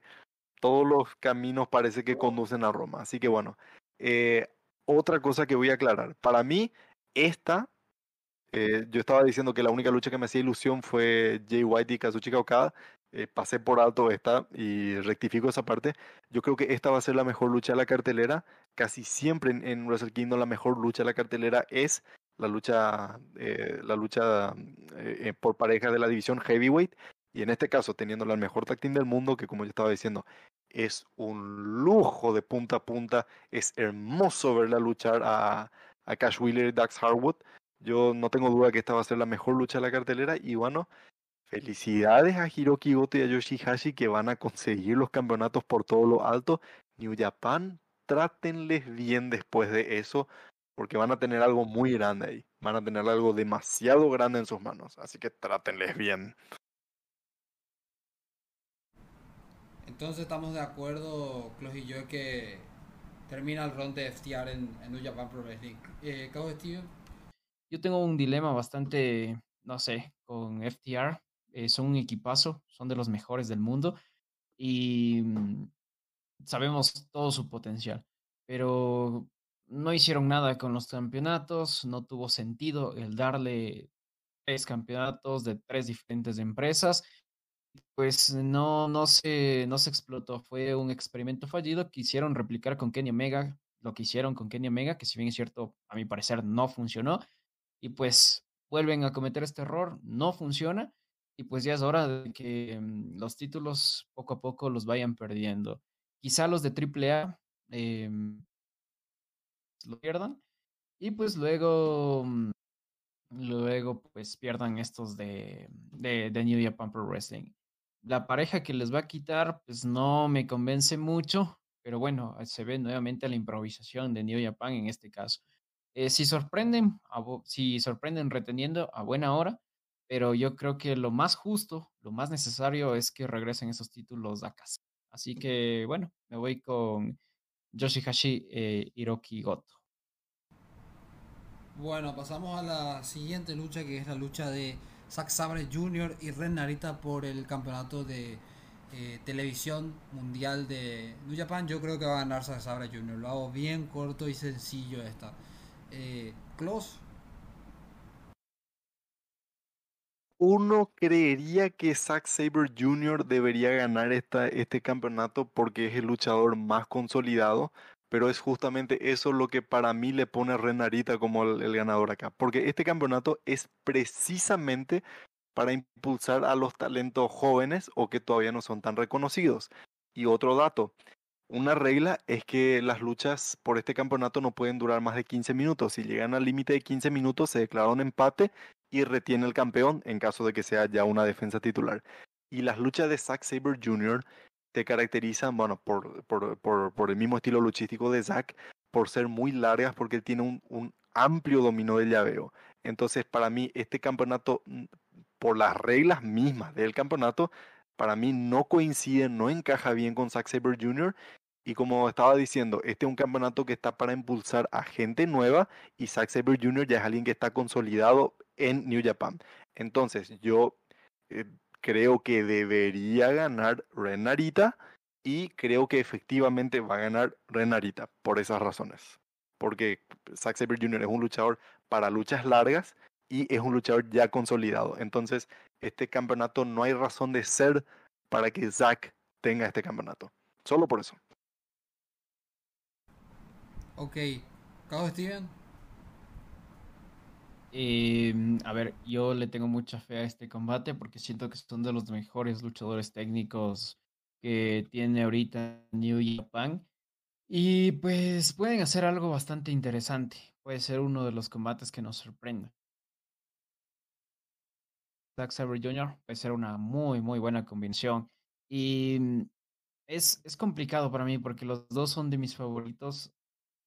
todos los caminos parece que conducen a Roma. Así que bueno, eh, otra cosa que voy a aclarar. Para mí, esta eh, yo estaba diciendo que la única lucha que me hacía ilusión fue Jay White y Kazuchika Okada. Eh, pasé por alto esta y rectifico esa parte. Yo creo que esta va a ser la mejor lucha de la cartelera. Casi siempre en, en Wrestle Kingdom la mejor lucha de la cartelera es la lucha, eh, la lucha eh, por pareja de la división heavyweight. Y en este caso, teniendo la mejor tag del mundo, que como yo estaba diciendo, es un lujo de punta a punta. Es hermoso verla luchar a, a Cash Wheeler y Dax Harwood. Yo no tengo duda que esta va a ser la mejor lucha de la cartelera y bueno, felicidades a Hiroki Goto y a Yoshihashi que van a conseguir los campeonatos por todo lo alto. New Japan, trátenles bien después de eso porque van a tener algo muy grande ahí. Van a tener algo demasiado grande en sus manos, así que trátenles bien. Entonces estamos de acuerdo, Clos y yo, que termina el round de FTR en, en New Japan Pro Wrestling. Eh, Steven? Yo tengo un dilema bastante, no sé, con FTR. Eh, son un equipazo, son de los mejores del mundo y mm, sabemos todo su potencial, pero no hicieron nada con los campeonatos, no tuvo sentido el darle tres campeonatos de tres diferentes empresas, pues no, no, se, no se explotó, fue un experimento fallido, quisieron replicar con Kenny Omega, lo que hicieron con Kenny Omega, que si bien es cierto, a mi parecer no funcionó, y pues vuelven a cometer este error, no funciona y pues ya es hora de que mm, los títulos poco a poco los vayan perdiendo. Quizá los de AAA eh, lo pierdan y pues luego mm, luego pues pierdan estos de, de, New Japan Pro Wrestling. La pareja que les va a quitar pues no me convence mucho, pero bueno, se ve nuevamente la improvisación de New Japan en este caso. Eh, si sorprenden, si sorprenden reteniendo a buena hora, pero yo creo que lo más justo, lo más necesario es que regresen esos títulos a casa. Así que bueno, me voy con Yoshihashi eh, Hiroki Goto. Bueno, pasamos a la siguiente lucha que es la lucha de Zack Sabre Jr. y Ren Narita por el campeonato de eh, televisión mundial de New Japan. Yo creo que va a ganar Zack Sabre Jr. Lo hago bien corto y sencillo esta. Eh, Close. Uno creería que Zack Sabre Jr. debería ganar esta, este campeonato porque es el luchador más consolidado, pero es justamente eso lo que para mí le pone a Renarita como el, el ganador acá, porque este campeonato es precisamente para impulsar a los talentos jóvenes o que todavía no son tan reconocidos. Y otro dato, una regla es que las luchas por este campeonato no pueden durar más de 15 minutos. Si llegan al límite de 15 minutos, se declara un empate y retiene el campeón en caso de que sea ya una defensa titular. Y las luchas de Zack Sabre Jr. te caracterizan, bueno, por, por, por, por el mismo estilo luchístico de Zack, por ser muy largas porque él tiene un, un amplio dominio de llaveo. Entonces, para mí, este campeonato, por las reglas mismas del campeonato, para mí no coincide, no encaja bien con Zack Sabre Jr. Y como estaba diciendo, este es un campeonato que está para impulsar a gente nueva y Zack Sabre Jr. ya es alguien que está consolidado en New Japan. Entonces, yo eh, creo que debería ganar Renarita y creo que efectivamente va a ganar Renarita por esas razones. Porque Zack Sabre Jr. es un luchador para luchas largas y es un luchador ya consolidado. Entonces, este campeonato no hay razón de ser para que Zack tenga este campeonato. Solo por eso. Ok. ¿Cabo Steven? Eh, a ver, yo le tengo mucha fe a este combate porque siento que son de los mejores luchadores técnicos que tiene ahorita New Japan. Y pues pueden hacer algo bastante interesante. Puede ser uno de los combates que nos sorprenda. Zack Sabre Jr. puede ser una muy, muy buena convención. Y mm, es, es complicado para mí porque los dos son de mis favoritos,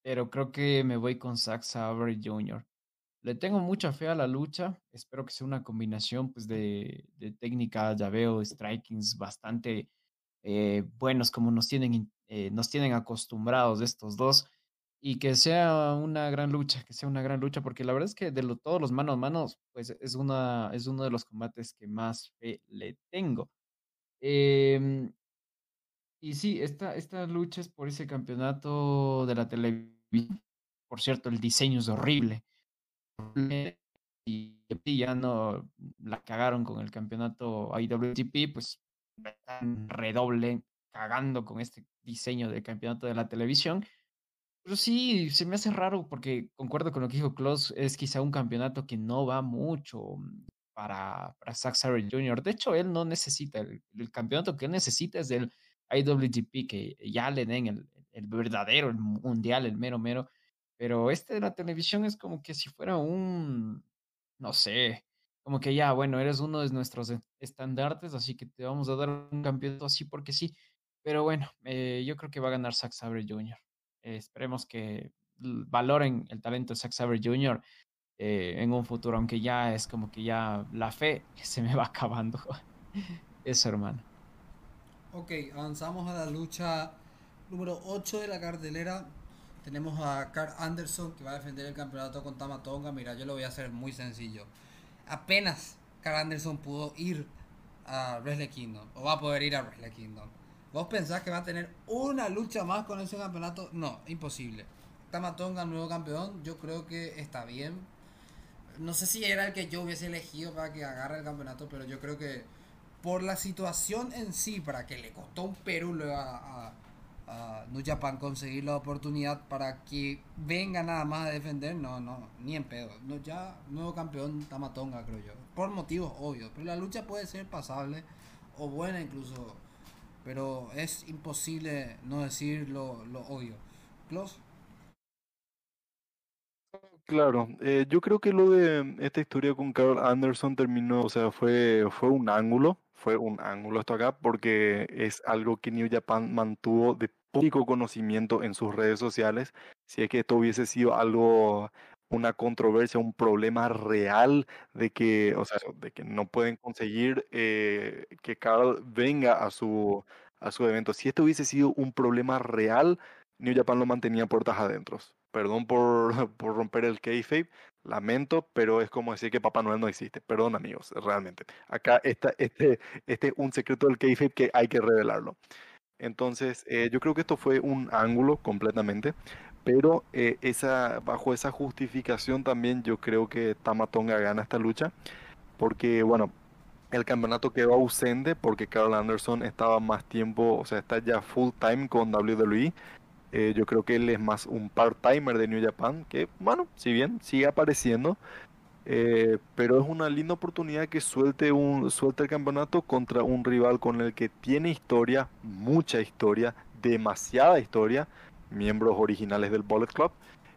pero creo que me voy con Zack Sabre Jr. Le tengo mucha fe a la lucha. Espero que sea una combinación pues, de, de técnica, llaveo, strikings bastante eh, buenos como nos tienen, eh, nos tienen acostumbrados estos dos. Y que sea una gran lucha, que sea una gran lucha, porque la verdad es que de lo, todos los manos a manos, pues es, una, es uno de los combates que más fe le tengo. Em, y sí, esta, esta lucha es por ese campeonato de la televisión. Por cierto, el diseño es horrible y ya no la cagaron con el campeonato IWGP, pues redoble cagando con este diseño del campeonato de la televisión. Pero sí, se me hace raro porque concuerdo con lo que dijo Klaus, es quizá un campeonato que no va mucho para, para Zack Sabre Jr. De hecho, él no necesita, el, el, campeonato que él necesita es del IWGP, que ya le den el, el verdadero, el mundial, el mero mero. Pero este de la televisión es como que si fuera un, no sé, como que ya, bueno, eres uno de nuestros e, estandartes, así que te vamos a dar un campeonato así porque sí. Pero bueno, eh, yo creo que va a ganar Zack Sabre Jr. Eh, esperemos que valoren el talento de Zack Sabre Jr. Eh, en un futuro, aunque ya es como que ya la fe se me va acabando. Eso, hermano. Ok, avanzamos a la lucha número 8 de la cartelera. Tenemos a Carl Anderson que va a defender el campeonato con Tamatonga. Mira, yo lo voy a hacer muy sencillo. Apenas Carl Anderson pudo ir a Wrestle Kingdom, o va a poder ir a Wrestle Kingdom. ¿Vos pensás que va a tener una lucha más con ese campeonato? No, imposible. Tamatonga, nuevo campeón, yo creo que está bien. No sé si era el que yo hubiese elegido para que agarre el campeonato, pero yo creo que por la situación en sí, para que le costó un Perú a, a New Japan conseguir la oportunidad para que venga nada más a defender, no, no, ni en pedo. No, ya nuevo campeón Tamatonga, creo yo. Por motivos obvios, pero la lucha puede ser pasable o buena incluso pero es imposible no decir lo, obvio. Claro, eh, yo creo que lo de esta historia con Carl Anderson terminó, o sea, fue, fue un ángulo, fue un ángulo esto acá, porque es algo que New Japan mantuvo de público conocimiento en sus redes sociales. Si es que esto hubiese sido algo, una controversia, un problema real de que, o sea, de que no pueden conseguir eh, que Carl venga a su, a su evento. Si esto hubiese sido un problema real, New Japan lo mantenía puertas adentro. Perdón por, por romper el kayfabe, Lamento, pero es como decir que Papá Noel no existe. Perdón, amigos, realmente. Acá está este, este es un secreto del kayfabe que hay que revelarlo. Entonces, eh, yo creo que esto fue un ángulo completamente, pero eh, esa, bajo esa justificación también yo creo que Tamatonga gana esta lucha, porque bueno, el campeonato quedó ausente porque Carl Anderson estaba más tiempo, o sea, está ya full time con WWE. Eh, yo creo que él es más un part-timer de New Japan, que bueno, si bien sigue apareciendo, eh, pero es una linda oportunidad que suelte, un, suelte el campeonato contra un rival con el que tiene historia, mucha historia, demasiada historia, miembros originales del Bullet Club.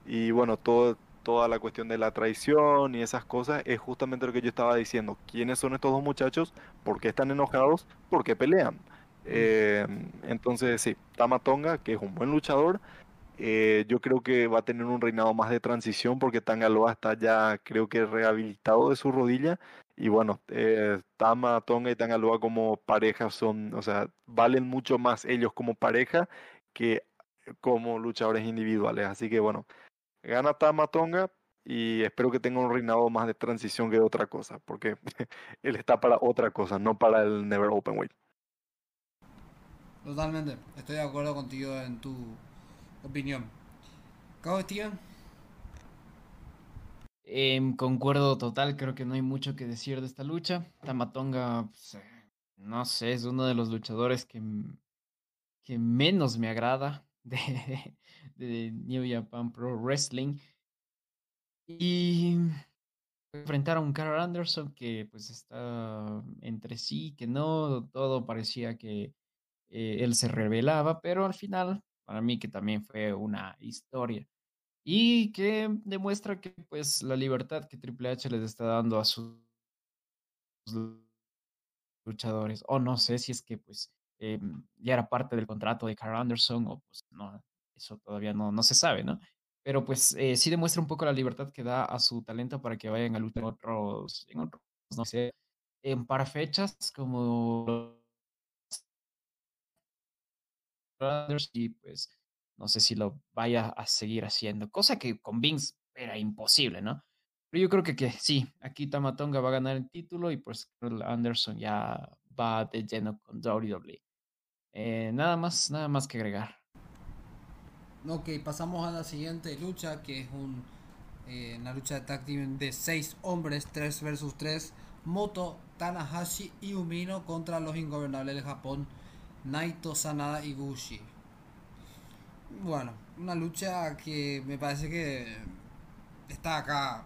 Y bueno, todo, toda la cuestión de la traición y esas cosas es justamente lo que yo estaba diciendo. ¿Quiénes son estos dos muchachos? ¿Por qué están enojados? ¿Por qué pelean? Eh, entonces, sí, Tamatonga, que es un buen luchador, eh, yo creo que va a tener un reinado más de transición porque Tangaloa está ya, creo que rehabilitado de su rodilla. Y bueno, eh, Tama, Tonga y Tangaloa como pareja son, o sea, valen mucho más ellos como pareja que como luchadores individuales. Así que bueno, gana Tama Tonga y espero que tenga un reinado más de transición que de otra cosa, porque él está para otra cosa, no para el Never Open Weight. Totalmente, estoy de acuerdo contigo en tu opinión. ¿Cómo Steven? Em, concuerdo total, creo que no hay mucho que decir de esta lucha. Tamatonga, pues, eh, no sé, es uno de los luchadores que, que menos me agrada de, de New Japan Pro Wrestling. Y enfrentar a un Carl Anderson que pues está entre sí, que no, todo parecía que eh, él se revelaba, pero al final para mí que también fue una historia. Y que demuestra que pues la libertad que Triple H les está dando a sus luchadores o no sé si es que pues em, ya era parte del contrato de Carl Anderson o pues no eso todavía no, no se sabe no pero pues eh, sí demuestra un poco la libertad que da a su talento para que vayan a luchar en otros en otros no sé en para fechas como y pues no sé si lo vaya a seguir haciendo, cosa que con Vince era imposible, ¿no? Pero yo creo que, que sí, aquí Tamatonga va a ganar el título y pues Anderson ya va de lleno con WWE. Eh, nada más, nada más que agregar. Ok, pasamos a la siguiente lucha, que es un, eh, una lucha de tag team de 6 hombres, 3 versus 3. Moto, Tanahashi y Umino contra los ingobernables de Japón, Naito, Sanada y Gushi. Bueno, una lucha que me parece que está acá.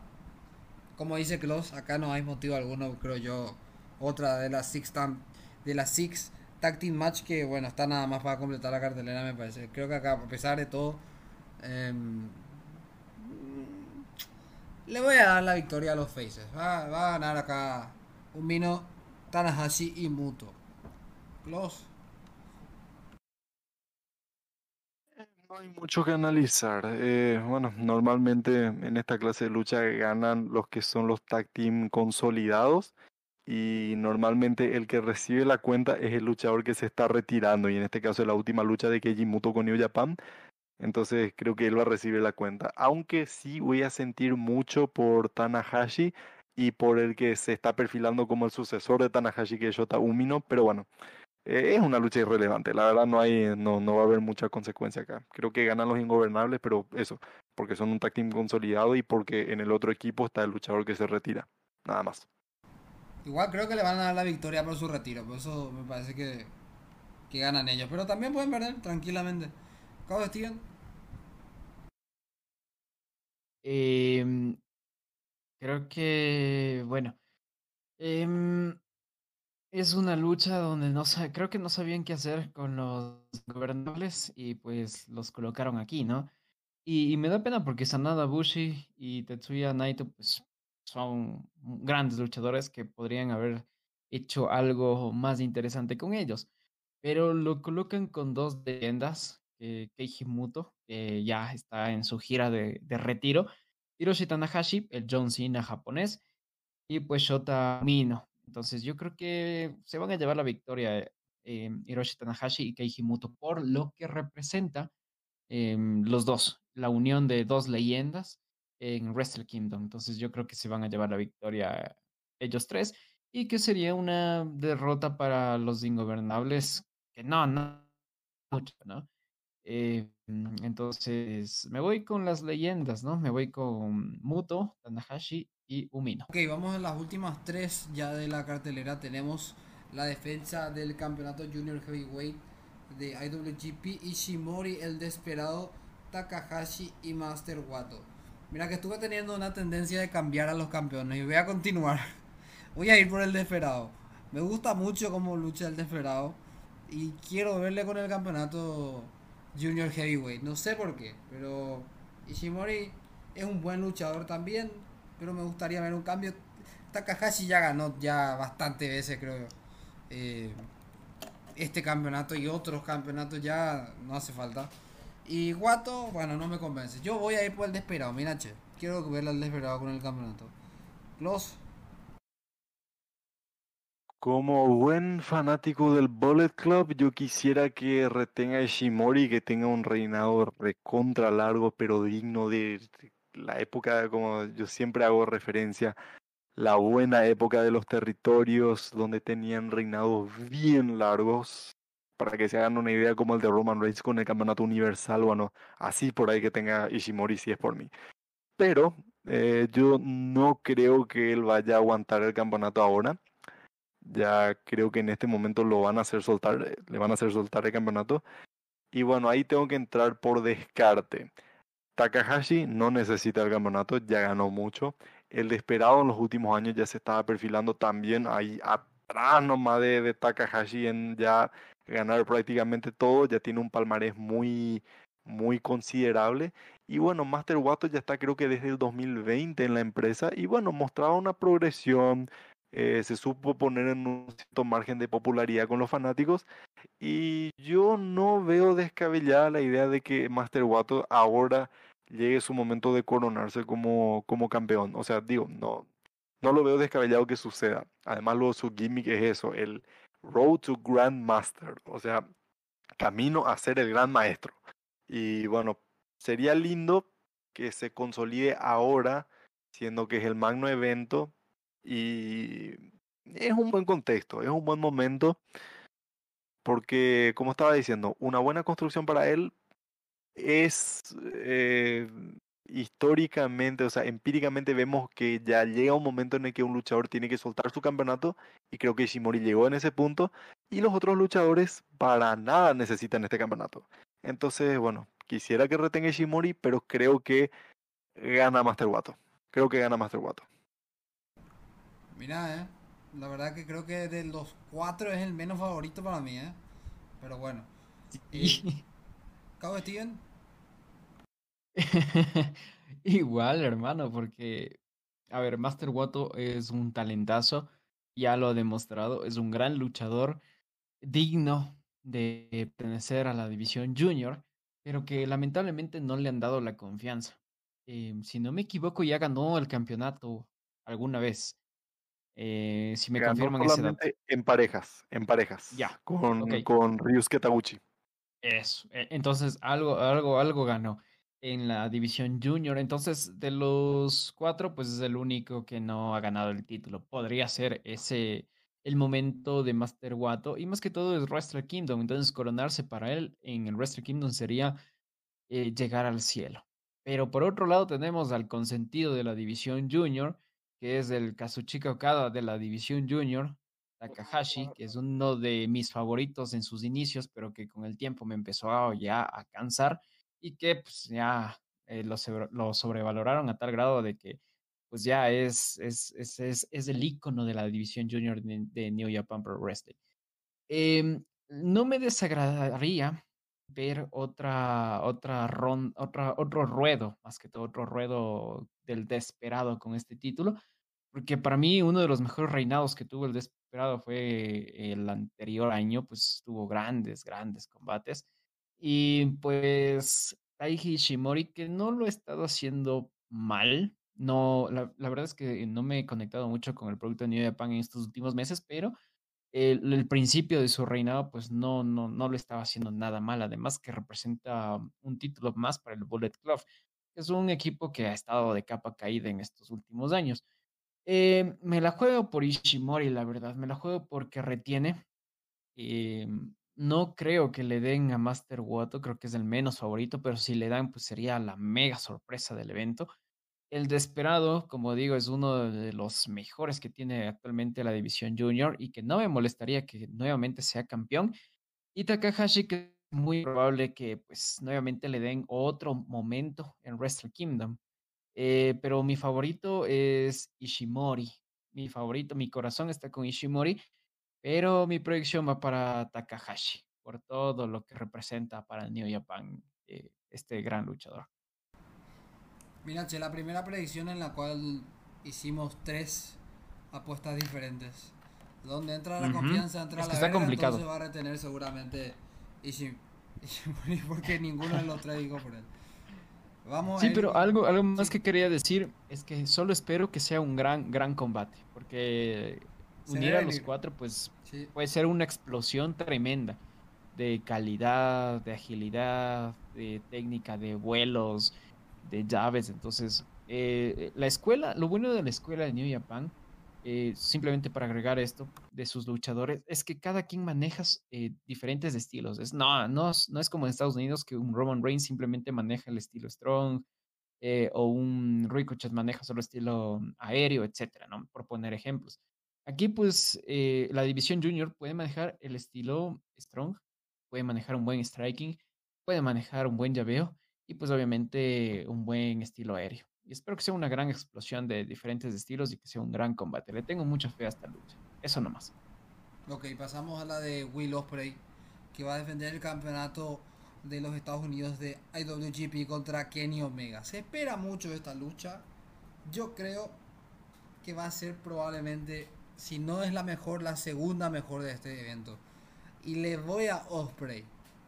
Como dice Klaus, acá no hay motivo alguno, creo yo. Otra de las Six, de las six Tag Team Match que, bueno, está nada más para completar la cartelera, me parece. Creo que acá, a pesar de todo, em, le voy a dar la victoria a los Faces. Va, va a ganar acá Umino, Tanahashi y Muto. Klaus. Hay mucho que analizar. Eh, bueno, normalmente en esta clase de lucha ganan los que son los tag team consolidados y normalmente el que recibe la cuenta es el luchador que se está retirando y en este caso es la última lucha de Keiji Muto con New Japan. Entonces creo que él va a recibir la cuenta. Aunque sí voy a sentir mucho por Tanahashi y por el que se está perfilando como el sucesor de Tanahashi que es Umino, pero bueno, eh, es una lucha irrelevante. La verdad no hay, no, no va a haber mucha consecuencia acá. Creo que ganan los ingobernables, pero eso, porque son un tag team consolidado y porque en el otro equipo está el luchador que se retira. Nada más. Igual creo que le van a dar la victoria por su retiro, por eso me parece que, que ganan ellos. Pero también pueden perder tranquilamente. ¿Cómo Steven? Eh, creo que, bueno, eh, es una lucha donde no creo que no sabían qué hacer con los gobernables y pues los colocaron aquí, ¿no? Y, y me da pena porque Sanada Bushi y Tetsuya Naito pues son grandes luchadores que podrían haber hecho algo más interesante con ellos. Pero lo colocan con dos leyendas, eh, Keiji Muto, que ya está en su gira de, de retiro, Hiroshi Tanahashi, el John Cena japonés, y pues Shota Mino, entonces yo creo que se van a llevar la victoria eh, Hiroshi Tanahashi y Keiji Muto por lo que representa em, los dos, la unión de dos leyendas en Wrestle Kingdom. Entonces yo creo que se van a llevar la victoria ellos tres y que sería una derrota para los ingobernables, que no, no, mucho, ¿no? Eh, entonces me voy con las leyendas, ¿no? Me voy con Muto, Tanahashi y Umino. Ok, vamos a las últimas tres ya de la cartelera. Tenemos la defensa del campeonato Junior Heavyweight de IWGP Ishimori, el desesperado Takahashi y Master Wato. Mira que estuve teniendo una tendencia de cambiar a los campeones y voy a continuar. Voy a ir por el desesperado. Me gusta mucho cómo lucha el desesperado y quiero verle con el campeonato Junior Heavyweight. No sé por qué, pero Ishimori es un buen luchador también, pero me gustaría ver un cambio. Takahashi ya ganó ya bastante veces, creo. Eh, este campeonato y otros campeonatos ya no hace falta. Y Guato, bueno, no me convence. Yo voy a ir por el desesperado, mira, che. Quiero verle al desesperado con el campeonato. Los. Como buen fanático del Bullet Club, yo quisiera que retenga a Ishimori, que tenga un reinado recontra largo, pero digno de la época, como yo siempre hago referencia, la buena época de los territorios, donde tenían reinados bien largos, para que se hagan una idea como el de Roman Reigns con el campeonato universal, bueno, así por ahí que tenga Ishimori si es por mí. Pero eh, yo no creo que él vaya a aguantar el campeonato ahora ya creo que en este momento lo van a hacer soltar, le van a hacer soltar el campeonato. Y bueno, ahí tengo que entrar por descarte. Takahashi no necesita el campeonato, ya ganó mucho. El desesperado en los últimos años ya se estaba perfilando también ahí atrás nomás de, de Takahashi en ya ganar prácticamente todo, ya tiene un palmarés muy, muy considerable. Y bueno, Master Wato ya está creo que desde el 2020 en la empresa y bueno, mostraba una progresión, eh, se supo poner en un cierto margen de popularidad con los fanáticos y yo no veo descabellada la idea de que Master Wato ahora llegue su momento de coronarse como, como campeón. O sea, digo, no, no lo veo descabellado que suceda. Además, lo, su gimmick es eso, el Road to Grand Master, o sea, camino a ser el gran maestro. Y bueno, sería lindo que se consolide ahora, siendo que es el magno evento y es un buen contexto, es un buen momento, porque, como estaba diciendo, una buena construcción para él es eh, históricamente, o sea, empíricamente vemos que ya llega un momento en el que un luchador tiene que soltar su campeonato, y creo que Ishimori llegó en ese punto, y los otros luchadores para nada necesitan este campeonato. Entonces, bueno, quisiera que retenga Ishimori, pero creo que gana Master Wato. Creo que gana Master Wato. Mira, eh. La verdad que creo que de los cuatro es el menos favorito para mí, eh. Pero bueno. Y... ¿Cabo Steven? Igual, hermano, porque, a ver, Master Wato es un talentazo, ya lo ha demostrado, es un gran luchador, digno de pertenecer a la división junior, pero que lamentablemente no le han dado la confianza. Eh, si no me equivoco, ya ganó el campeonato alguna vez. Eh, si me confirman ese dato. En parejas, en parejas. Ya. Con, con Ryusuke Taguchi. Eso. E, entonces, algo, algo, algo ganó en la división junior. Entonces, de los cuatro, pues es el único que no ha ganado el título. Podría ser ese el momento de Master Wato. Y más que todo es Wrestle Kingdom. Entonces, coronarse para él en el Wrestle Kingdom sería eh, llegar al cielo. Pero por otro lado, tenemos al consentido de la división junior que es el Kazuchika Okada de la división junior, Takahashi, que es uno de mis favoritos en sus inicios, pero que con el tiempo me empezó ya a cansar y que pues ya eh, lo, lo, sobrevaloraron a tal grado de que pues ya es, es, es, es, es el icono de la división junior de, New Japan Pro Wrestling. Eh, no me desagradaría ver otra, otra, ron, otra, otro ruedo, más que todo otro ruedo del Desperado con este título, porque para mí uno de los mejores reinados que tuvo el Desperado fue el anterior año, pues tuvo grandes, grandes combates. Y pues Taiji Shimori, que no lo he estado haciendo mal, no, la, la, verdad es que no me he conectado mucho con el producto de New Japan en estos últimos meses, pero el, el, principio de su reinado, pues no, no, no lo estaba haciendo nada mal. Además, que representa un título más para el Bullet Club. Es un equipo que ha estado de capa caída en estos últimos años. Eh, me la juego por Ishimori, la verdad. Me la juego porque retiene. Eh, no creo que le den a Master Wato, creo que es el menos favorito, pero si le dan, pues sería la mega sorpresa del evento. El Desperado, como digo, es uno de los mejores que tiene actualmente la división junior y que no me molestaría que nuevamente sea campeón. Y Takahashi, que es muy probable que pues nuevamente le den otro momento en Wrestle Kingdom. Eh, pero mi favorito es Ishimori. Mi favorito, mi corazón está con Ishimori, pero mi proyección va para Takahashi, por todo lo que representa para el New Japan eh, este gran luchador. Mira, che, la primera predicción en la cual hicimos tres apuestas diferentes. Donde entra la confianza, entra es la está verga, complicado. entonces va a retener seguramente Ishim- Ishimori porque ninguno de los tres dijo por él. Vamos Sí, pero algo, algo más sí. que quería decir es que solo espero que sea un gran, gran combate, porque Se unir a los cuatro, pues Sí. puede ser una explosión tremenda de calidad, de agilidad, de técnica, de vuelos, de llaves. Entonces, eh, la escuela, lo bueno de la escuela de New Japan, eh, simplemente para agregar esto de sus luchadores, es que cada quien maneja eh, diferentes estilos. Es, no, no, no es como en Estados Unidos que un Roman Reigns simplemente maneja el estilo strong eh, o un Ricochet maneja solo estilo aéreo, etcétera, ¿no? Por poner ejemplos. Aquí, pues, la división junior puede manejar el estilo strong, puede manejar un buen striking, puede manejar un buen llaveo y, pues, obviamente, un buen estilo aéreo. Y espero que sea una gran explosión de diferentes estilos y que sea un gran combate. Le tengo mucha fe a esta lucha. Eso nomás. Ok, pasamos a la de Will Ospreay, que va a defender el campeonato de los Estados Unidos de IWGP contra Kenny Omega. Se espera mucho esta lucha. Yo creo que va a ser probablemente, si no es la mejor, la segunda mejor de este evento. Y le voy a Osprey.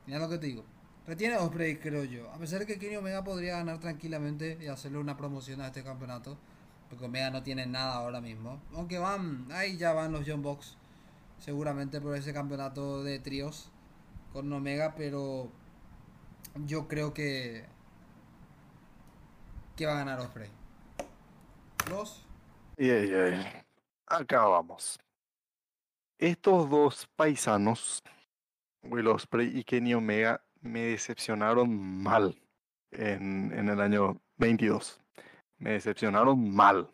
Mira lo que te digo. Retiene Osprey, creo yo. A pesar de que Kenny Omega podría ganar tranquilamente y hacerle una promoción a este campeonato. Porque Omega no tiene nada ahora mismo. Aunque van, ahí ya van los John Box seguramente por ese campeonato de tríos con Omega, pero yo creo que que va a ganar Osprey. Los Y ay, ay. Acá vamos. Estos dos paisanos, Will Ospreay y Kenny Omega, me decepcionaron mal en, en el año 22. Me decepcionaron mal.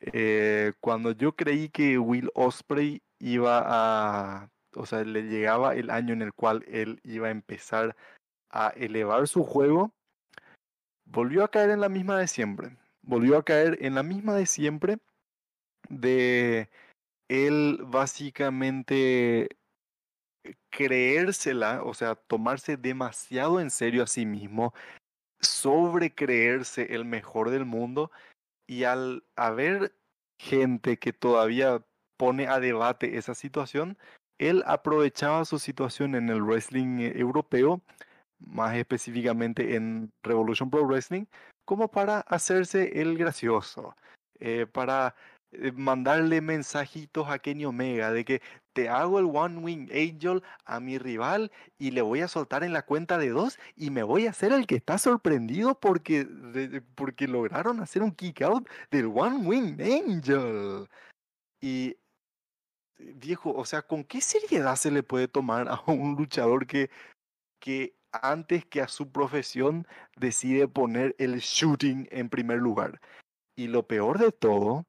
Eh, cuando yo creí que Will Ospreay iba a, o sea, le llegaba el año en el cual él iba a empezar a elevar su juego, volvió a caer en la misma de siempre. Volvió a caer en la misma de siempre de él básicamente creérsela, o sea, tomarse demasiado en serio a sí mismo, sobre creerse el mejor del mundo y al haber gente que todavía pone a debate esa situación, él aprovechaba su situación en el wrestling eh, europeo, más específicamente en Revolution Pro Wrestling, como para hacerse el gracioso, eh, para mandarle mensajitos a Kenny Omega de que te hago el One Wing Angel a mi rival y le voy a soltar en la cuenta de dos y me voy a hacer el que está sorprendido porque, porque lograron hacer un kick out del One Wing Angel. Y eh, viejo, o sea, ¿con qué seriedad se le puede tomar a un luchador que, que antes que a su profesión decide poner el shooting en primer lugar? Y lo peor de todo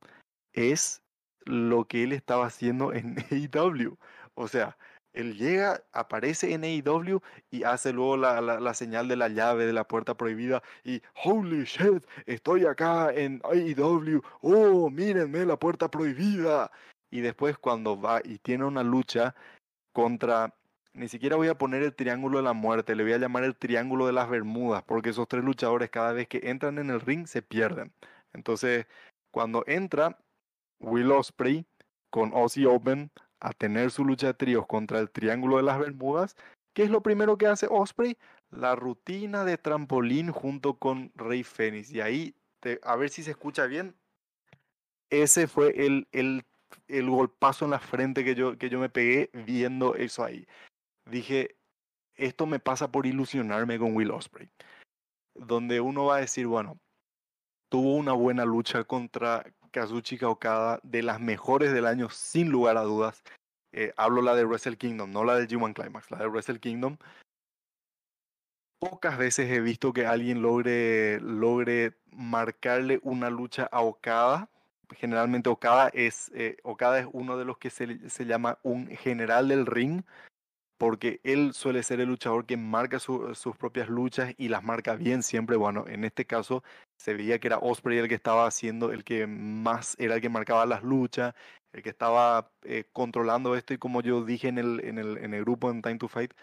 es lo que él estaba haciendo en AEW. O sea, él llega, aparece en AEW y hace luego la, la- señal de la llave de la puerta prohibida y holy shit, estoy acá en AEW, oh, mírenme la puerta prohibida. Y después cuando va y tiene una lucha contra, ni siquiera voy a poner el triángulo de la muerte, le voy a llamar el triángulo de las Bermudas, porque esos tres luchadores cada vez que entran en el ring se pierden. Entonces, cuando entra Will Ospreay con Ozzy Open a tener su lucha de tríos contra el Triángulo de las Bermudas, ¿qué es lo primero que hace Osprey? La rutina de trampolín junto con Rey Fénix. Y ahí, a ver si se escucha bien, ese fue el, el, el golpazo en la frente que yo, que yo me pegué viendo eso ahí. Dije, esto me pasa por ilusionarme con Will Osprey. donde uno va a decir, bueno, tuvo una buena lucha contra Kazuchika Okada, de las mejores del año, sin lugar a dudas. Eh, hablo la de Wrestle Kingdom, no la del G1 Climax, la de Wrestle Kingdom. Pocas veces he visto que alguien logre, logre marcarle una lucha a Okada. Generalmente Okada es, eh, Okada es uno de los que se, se llama un general del ring porque él suele ser el luchador que marca sus propias luchas y las marca bien siempre. Bueno, en este caso se veía que era Osprey el que estaba haciendo, el que más era el que marcaba las luchas, el que estaba eh, controlando esto y como yo dije en el, en, el, en el grupo en Time to Fight,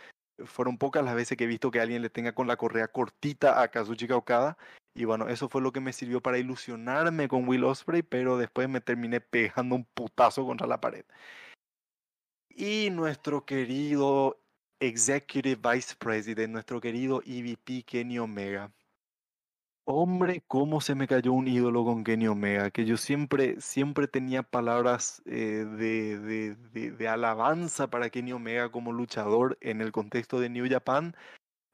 fueron pocas las veces que he visto que alguien le tenga con la correa cortita a Kazuchika Okada. Y bueno, eso fue lo que me sirvió para ilusionarme con Will Osprey, pero después me terminé pegando un putazo contra la pared. Y nuestro querido Executive Vice President, nuestro querido EVP Kenny Omega. Hombre, cómo se me cayó un ídolo con Kenny Omega, que yo siempre, siempre tenía palabras eh, de, de, de, alabanza para Kenny Omega como luchador en el contexto de New Japan,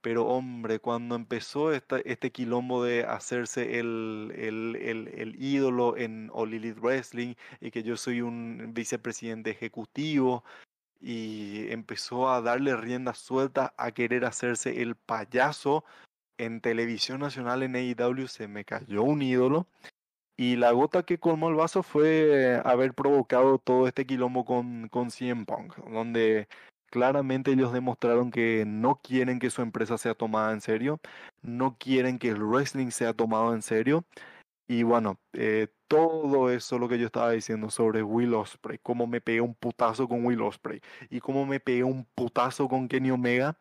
pero hombre, cuando empezó esta, este quilombo de hacerse el, el, el, el ídolo en All Elite Wrestling y que yo soy un vicepresidente ejecutivo, y empezó a darle rienda suelta a querer hacerse el payaso en televisión nacional en AEW se me cayó un ídolo. Y la gota que colmó el vaso fue haber provocado todo este quilombo con, con CM Punk, donde claramente ellos demostraron que no quieren que su empresa sea tomada en serio, no quieren que el wrestling sea tomado en serio y bueno, eh, todo eso lo que yo estaba diciendo sobre Will Osprey, cómo me pegué un putazo con Will Osprey y cómo me pegué un putazo con Kenny Omega,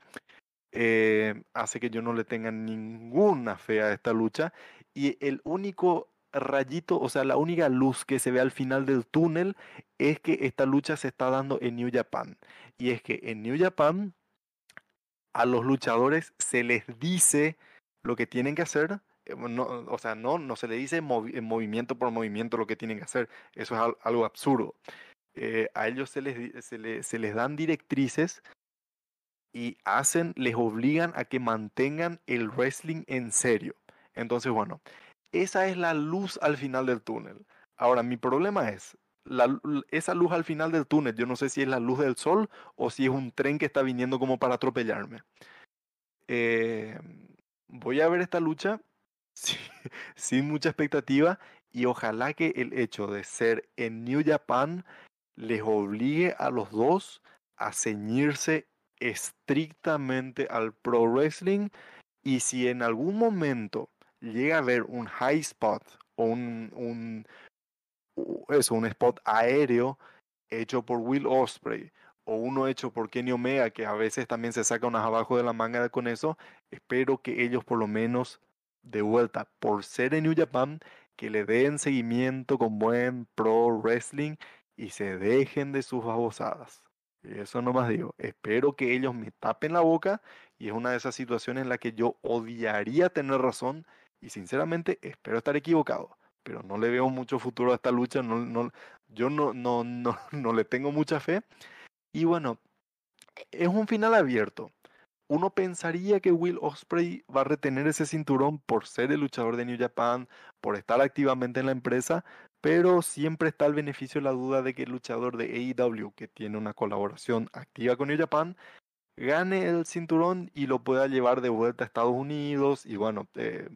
eh, hace que yo no le tenga ninguna fe a esta lucha. Y el único rayito, o sea, la única luz que se ve al final del túnel es que esta lucha se está dando en New Japan. Y es que en New Japan a los luchadores se les dice lo que tienen que hacer no, o sea, no, no se le dice movi movimiento por movimiento lo que tienen que hacer. Eso es al algo absurdo. Eh, a ellos se les, se, les, dan directrices y hacen, les obligan a que mantengan el wrestling en serio. Entonces, bueno, esa es la luz al final del túnel. Ahora, mi problema es, esa luz al final del túnel, yo no sé si es la luz del sol o si es un tren que está viniendo como para atropellarme. Eh, voy a ver esta lucha sin mucha expectativa y ojalá que el hecho de ser en New Japan les obligue a los dos a ceñirse estrictamente al pro wrestling y si en algún momento llega a haber un high spot o un, un eso, un spot aéreo hecho por Will Osprey o uno hecho por Kenny Omega que a veces también se saca unas abajo de la manga con eso, espero que ellos por lo menos de vuelta por ser en New Japan, que le den seguimiento con buen pro wrestling y se dejen de sus babosadas. Eso no más digo. Espero que ellos me tapen la boca y es una de esas situaciones en la que yo odiaría tener razón y sinceramente espero estar equivocado. Pero no le veo mucho futuro a esta lucha, no, no, yo no, no, no, no le tengo mucha fe. Y bueno, es un final abierto uno pensaría que Will Osprey va a retener ese cinturón por ser el luchador de New Japan, por estar activamente en la empresa, pero siempre está el beneficio la duda de que el luchador de AEW, que tiene una colaboración activa con New Japan, gane el cinturón y lo pueda llevar de vuelta a Estados Unidos y bueno, eh,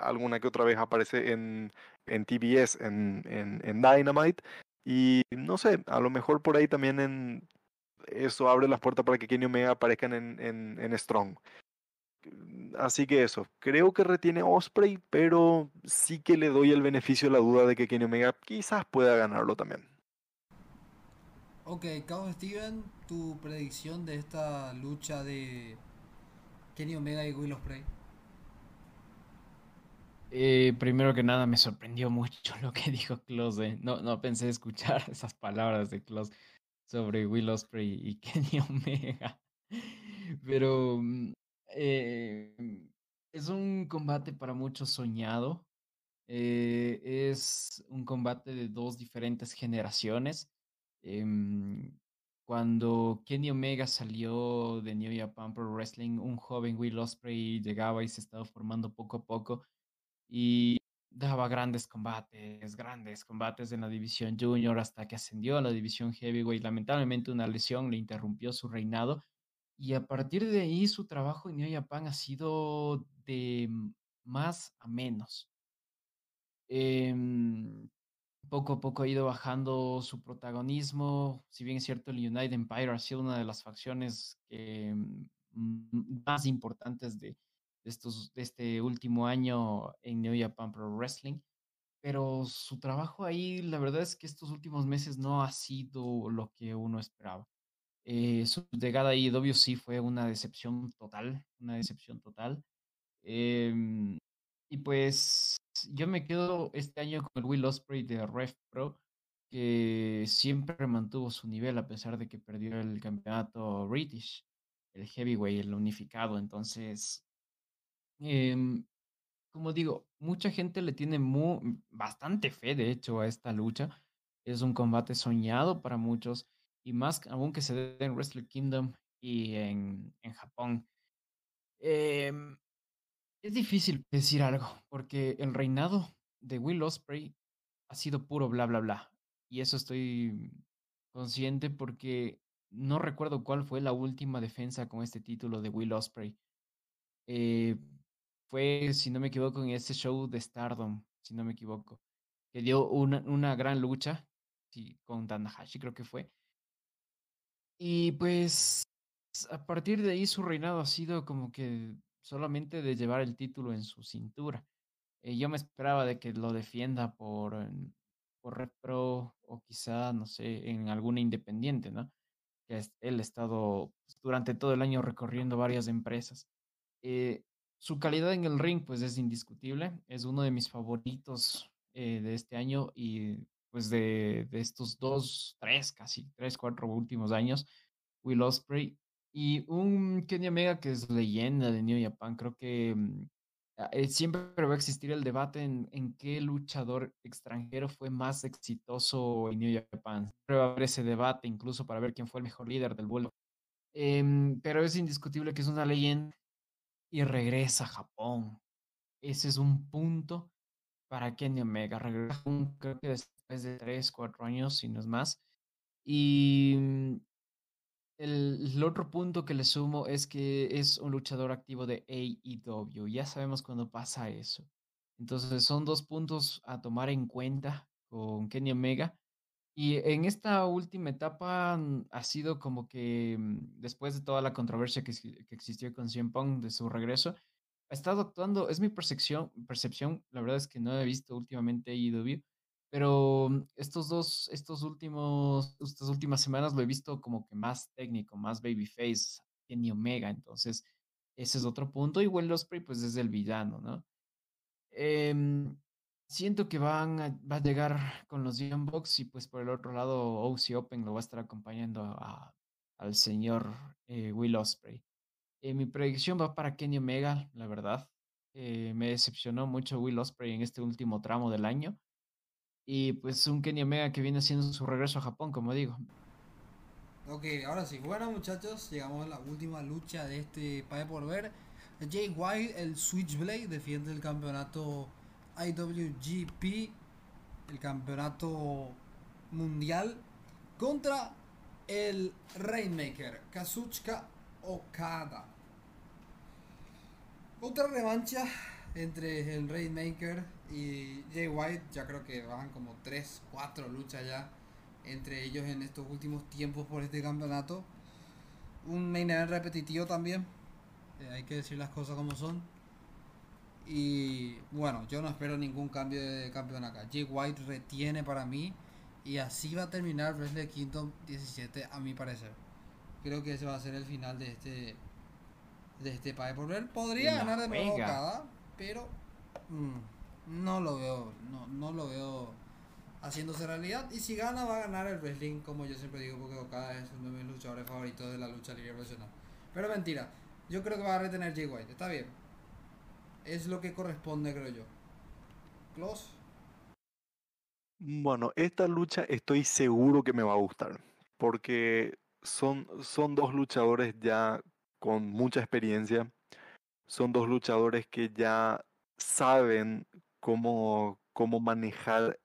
alguna que otra vez aparece en, en TBS, en, en, en Dynamite. Y no sé, a lo mejor por ahí también en eso abre las puertas para que Kenny Omega aparezcan en, en, en Strong. Así que eso, creo que retiene Osprey, pero sí que le doy el beneficio de la duda de que Kenny Omega quizás pueda ganarlo también. Ok, Cabo Steven, tu predicción de esta lucha de Kenny Omega y Will Osprey. Eh, primero que nada, me sorprendió mucho lo que dijo Close. No, no pensé escuchar esas palabras de Close sobre Will Osprey y Kenny Omega. Pero mm, eh, es un combate para muchos soñado. Eh, es un combate de dos diferentes generaciones. Eh, cuando Kenny Omega salió de New Japan Pro Wrestling, un joven Will Ospreay llegaba y se estaba formando poco a poco y daba grandes combates, grandes combates en la división junior hasta que ascendió a la división heavyweight. Lamentablemente una lesión le interrumpió su reinado y a partir de ahí su trabajo en New Japan ha sido de más a menos. Em, poco a poco ha ido bajando su protagonismo. Si bien es cierto, el United Empire ha sido una de las facciones mm, más importantes de, estos, este último año en New Japan Pro Wrestling. Pero su trabajo ahí, la verdad es que estos últimos meses no ha sido lo que uno esperaba. Eh, su llegada a IW sí fue una decepción total, una decepción total. Em, y pues yo me quedo este año con el Will Osprey de Ref Pro, que siempre mantuvo su nivel a pesar de que perdió el campeonato British, el heavyweight, el unificado. Entonces, em, como digo, mucha gente le tiene bastante fe, de hecho, a esta lucha. Es un combate soñado para muchos, y más aún que se dé en Wrestle Kingdom y en, en Japón. Eh, es difícil decir algo, porque el reinado de Will Osprey ha sido puro bla, bla, bla. Y eso estoy consciente porque no recuerdo cuál fue la última defensa con este título de Will Osprey. Eh, fue, si no me equivoco, en este show de Stardom, si no me equivoco, que dio una, una gran lucha sí, con Tanahashi, creo que fue. Y pues a partir de ahí su reinado ha sido como que solamente de llevar el título en su cintura. Eh, yo me esperaba de que lo defienda por, por Repro o quizá, no sé, en alguna independiente, ¿no? Que él ha estado pues, durante todo el año recorriendo varias empresas. Eh, su calidad en el ring, pues es indiscutible. Es uno de mis favoritos eh, de este año y pues de, de, estos dos, tres, casi tres, cuatro últimos años. Will Osprey y un Kenny Omega que es leyenda de New Japan, creo que mm, eh, siempre va a existir el debate en, en, qué luchador extranjero fue más exitoso en New Japan. Siempre va a haber ese debate incluso para ver quién fue el mejor líder del vuelo. Em, pero es indiscutible que es una leyenda y regresa a Japón. Ese es un punto para Kenny Omega. Regresa creo que después de 3, 4 años, si no es más. Y mm, el, otro punto que le sumo es que es un luchador activo de AEW. Ya sabemos cuando pasa eso. Entonces son dos puntos a tomar en cuenta con Kenny Omega. Y en esta última etapa mm, ha sido como que mm, después de toda la controversia que, que existió con CM Punk de su regreso, ha estado actuando, es mi percepción, percepción, la verdad es que no he visto últimamente AEW, pero mm, estos dos, estos últimos, estas últimas semanas lo he visto como que más técnico, más babyface, Kenny Omega. Entonces, ese es otro punto. Y Will Ospreay, pues es el villano, ¿no? Em, siento que van a, va a llegar con los Young Bucks y pues por el otro lado OC Open lo va a estar acompañando al señor eh, Will Osprey. Eh, mi predicción va para Kenny Omega, la verdad. Eh, me decepcionó mucho Will Osprey en este último tramo del año. Y pues un Kenny Omega que viene haciendo su regreso a Japón, como digo. Ok, ahora sí. Bueno, muchachos, llegamos a la última lucha de este Pae por ver. Jay White, el Switchblade, defiende el campeonato IWGP, el campeonato mundial, contra el Rainmaker, Kazuchika Okada. Otra revancha entre el Rainmaker y Jay White. Ya creo que van como 3, 4 luchas ya entre ellos en estos últimos tiempos por este campeonato. Un main event repetitivo también. Eh, hay que decir las cosas como son. Y bueno, yo no espero ningún cambio de campeón acá. Jay White retiene para mí. Y así va a terminar Wrestle Kingdom 17 a mi parecer. Creo que ese va a ser el final de este de este Pay por ver. Podría ganar de nuevo cada pero mm, no lo veo, no, no lo veo haciéndose realidad. Y si gana, va a ganar el wrestling, como yo siempre digo, porque Okada es uno de mis luchadores favoritos de la lucha libre profesional. Pero mentira, yo creo que va a retener Jay White, está bien. Es lo que corresponde, creo yo. Close. Bueno, esta lucha estoy seguro que me va a gustar. Porque son, son dos luchadores ya con mucha experiencia. Son dos luchadores que ya saben cómo, cómo manejar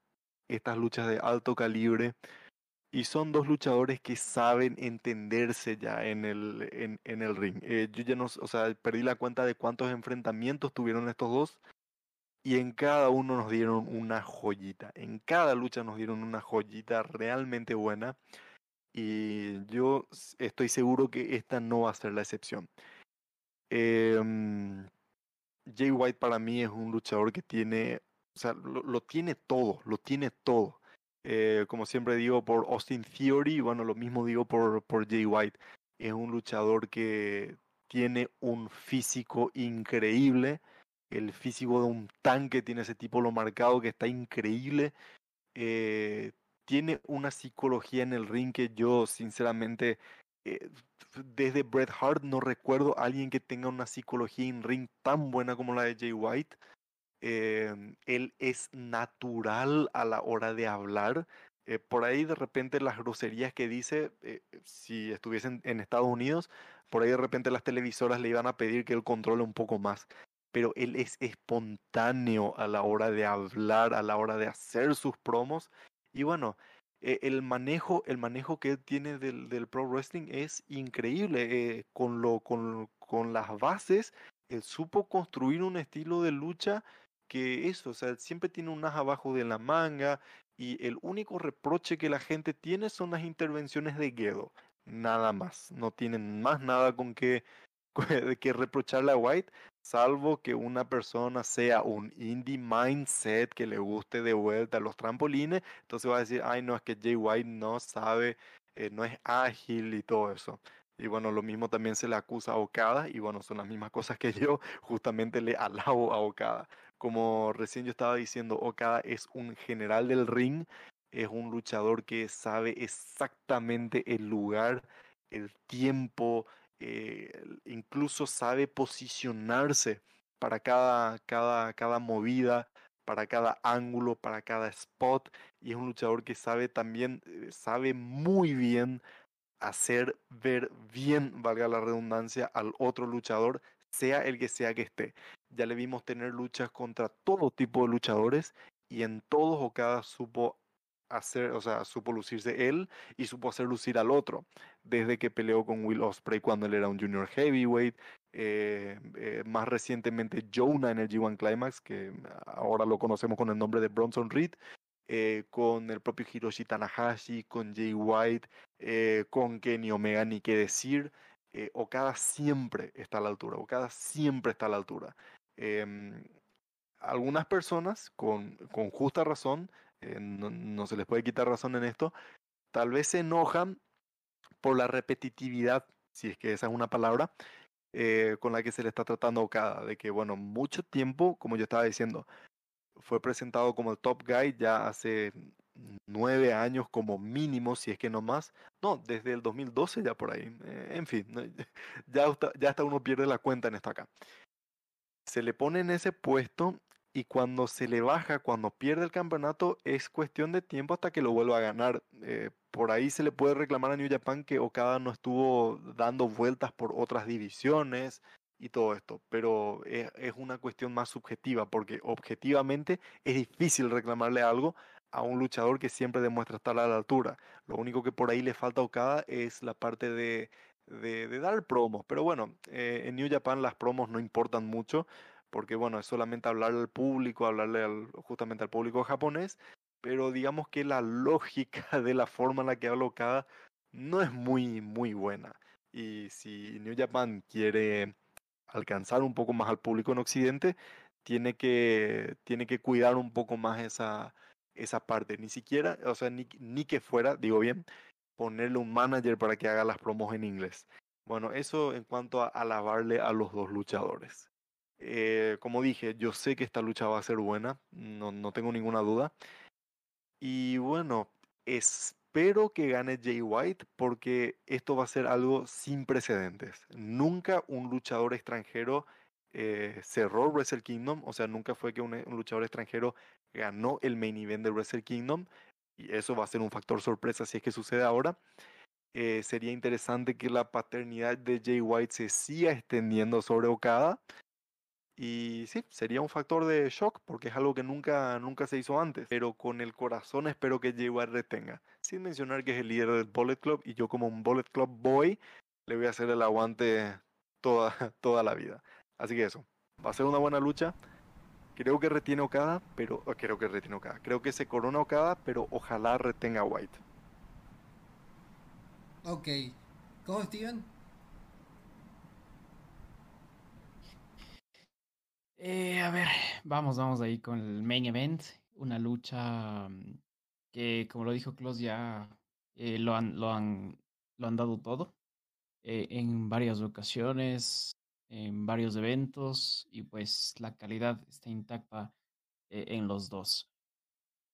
estas luchas de alto calibre. Y son dos luchadores que saben entenderse ya en el, en, el ring. Eh, yo ya no, o sea, perdí la cuenta de cuántos enfrentamientos tuvieron estos dos. Y en cada uno nos dieron una joyita. En cada lucha nos dieron una joyita realmente buena. Y yo estoy seguro que esta no va a ser la excepción. Eh, Jay White para mí es un luchador que tiene, o sea, lo, lo tiene todo, lo tiene todo. Eh, como siempre digo por Austin Theory, bueno, lo mismo digo por, por Jay White. Es un luchador que tiene un físico increíble. El físico de un tanque tiene ese tipo lo marcado que está increíble. Eh, tiene una psicología en el ring que yo sinceramente eh, desde Bret Hart no recuerdo a alguien que tenga una psicología en ring tan buena como la de Jay White. Eh, él es natural a la hora de hablar. Eh, por ahí de repente las groserías que dice, eh, si estuviesen en Estados Unidos, por ahí de repente las televisoras le iban a pedir que él controle un poco más. Pero él es espontáneo a la hora de hablar, a la hora de hacer sus promos. Y bueno, eh, el manejo, el manejo que él tiene del, del pro wrestling es increíble. Eh, con, lo, con, con las bases, él supo construir un estilo de lucha que eso, o sea, siempre tiene un as abajo de la manga y el único reproche que la gente tiene son las intervenciones de Gedo. Nada más. No tienen más nada con que, que reprocharle a White, salvo que una persona sea un indie mindset que le guste de vuelta a los trampolines, entonces va a decir, ay no, es que Jay White no sabe, eh, no es ágil y todo eso. Y bueno, lo mismo también se le acusa a Okada y bueno, son las mismas cosas que yo justamente le alabo a Okada. Como recién yo estaba diciendo, Okada es un general del ring, es un luchador que sabe exactamente el lugar, el tiempo, eh, incluso sabe posicionarse para cada, cada, cada movida, para cada ángulo, para cada spot. Y es un luchador que sabe también, eh, sabe muy bien hacer ver bien, valga la redundancia, al otro luchador, sea el que sea que esté. Ya le vimos tener luchas contra todo tipo de luchadores y en todos o cada supo hacer, o sea, supo lucirse él y supo hacer lucir al otro. Desde que peleó con Will Ospreay cuando él era un junior heavyweight, eh, eh, más recientemente Jonah en el G1 Climax, que ahora lo conocemos con el nombre de Bronson Reed, eh, con el propio Hiroshi Tanahashi, con Jay White, con Kenny Omega, ni qué decir. Okada siempre está a la altura, Okada siempre está a la altura. Em, algunas personas, con, con justa razón, no, no se les puede quitar razón en esto, tal vez se enojan por la repetitividad, si es que esa es una palabra, eh, con la que se le está tratando a Okada, de que, bueno, mucho tiempo, como yo estaba diciendo, fue presentado como el top guy ya hace nueve años como mínimo, si es que no más. No, desde el 2012 ya por ahí. Eh, en fin, ya, ya hasta uno pierde la cuenta en esto acá. Se le pone en ese puesto y cuando se le baja, cuando pierde el campeonato, es cuestión de tiempo hasta que lo vuelva a ganar. Eh, por ahí se le puede reclamar a New Japan que Okada no estuvo dando vueltas por otras divisiones, y todo esto, pero es, es, una cuestión más subjetiva, porque objetivamente es difícil reclamarle algo a un luchador que siempre demuestra estar a la altura. Lo único que por ahí le falta a Okada es la parte de, de, dar promos, pero bueno, eh, en New Japan las promos no importan mucho, porque bueno, es solamente hablarle al público, hablarle al, justamente al público japonés, pero digamos que la lógica de la forma en la que habla Okada no es muy, muy buena. Y si New Japan quiere alcanzar un poco más al público en Occidente, tiene que, tiene que cuidar un poco más esa, esa parte. Ni siquiera, o sea, ni, ni que fuera, digo bien, ponerle un manager para que haga las promos en inglés. Bueno, eso en cuanto a alabarle a los dos luchadores. Eh, como dije, yo sé que esta lucha va a ser buena, no, no tengo ninguna duda. Y bueno, es espero que gane Jay White porque esto va a ser algo sin precedentes. Nunca un luchador extranjero eh, cerró Wrestle Kingdom, o sea, nunca fue que un, un, luchador extranjero ganó el main event de Wrestle Kingdom y eso va a ser un factor sorpresa si es que sucede ahora. Eh, sería interesante que la paternidad de Jay White se siga extendiendo sobre Okada. Y sí, sería un factor de shock porque es algo que nunca, nunca se hizo antes. Pero con el corazón espero que Jay White retenga. Sin mencionar que es el líder del Bullet Club y yo como un Bullet Club boy le voy a hacer el aguante toda, toda la vida. Así que eso, va a ser una buena lucha. Creo que retiene Okada, pero creo que retiene Okada. Creo que se corona Okada, pero ojalá retenga White. Ok. ¿Cómo, Steven? Eh, a ver, vamos, vamos ahí con el main event. Una lucha mm, que, como lo dijo Klaus, ya eh, lo, han, lo, han, lo han dado todo eh, en varias ocasiones, en varios eventos, y pues la calidad está intacta en los dos.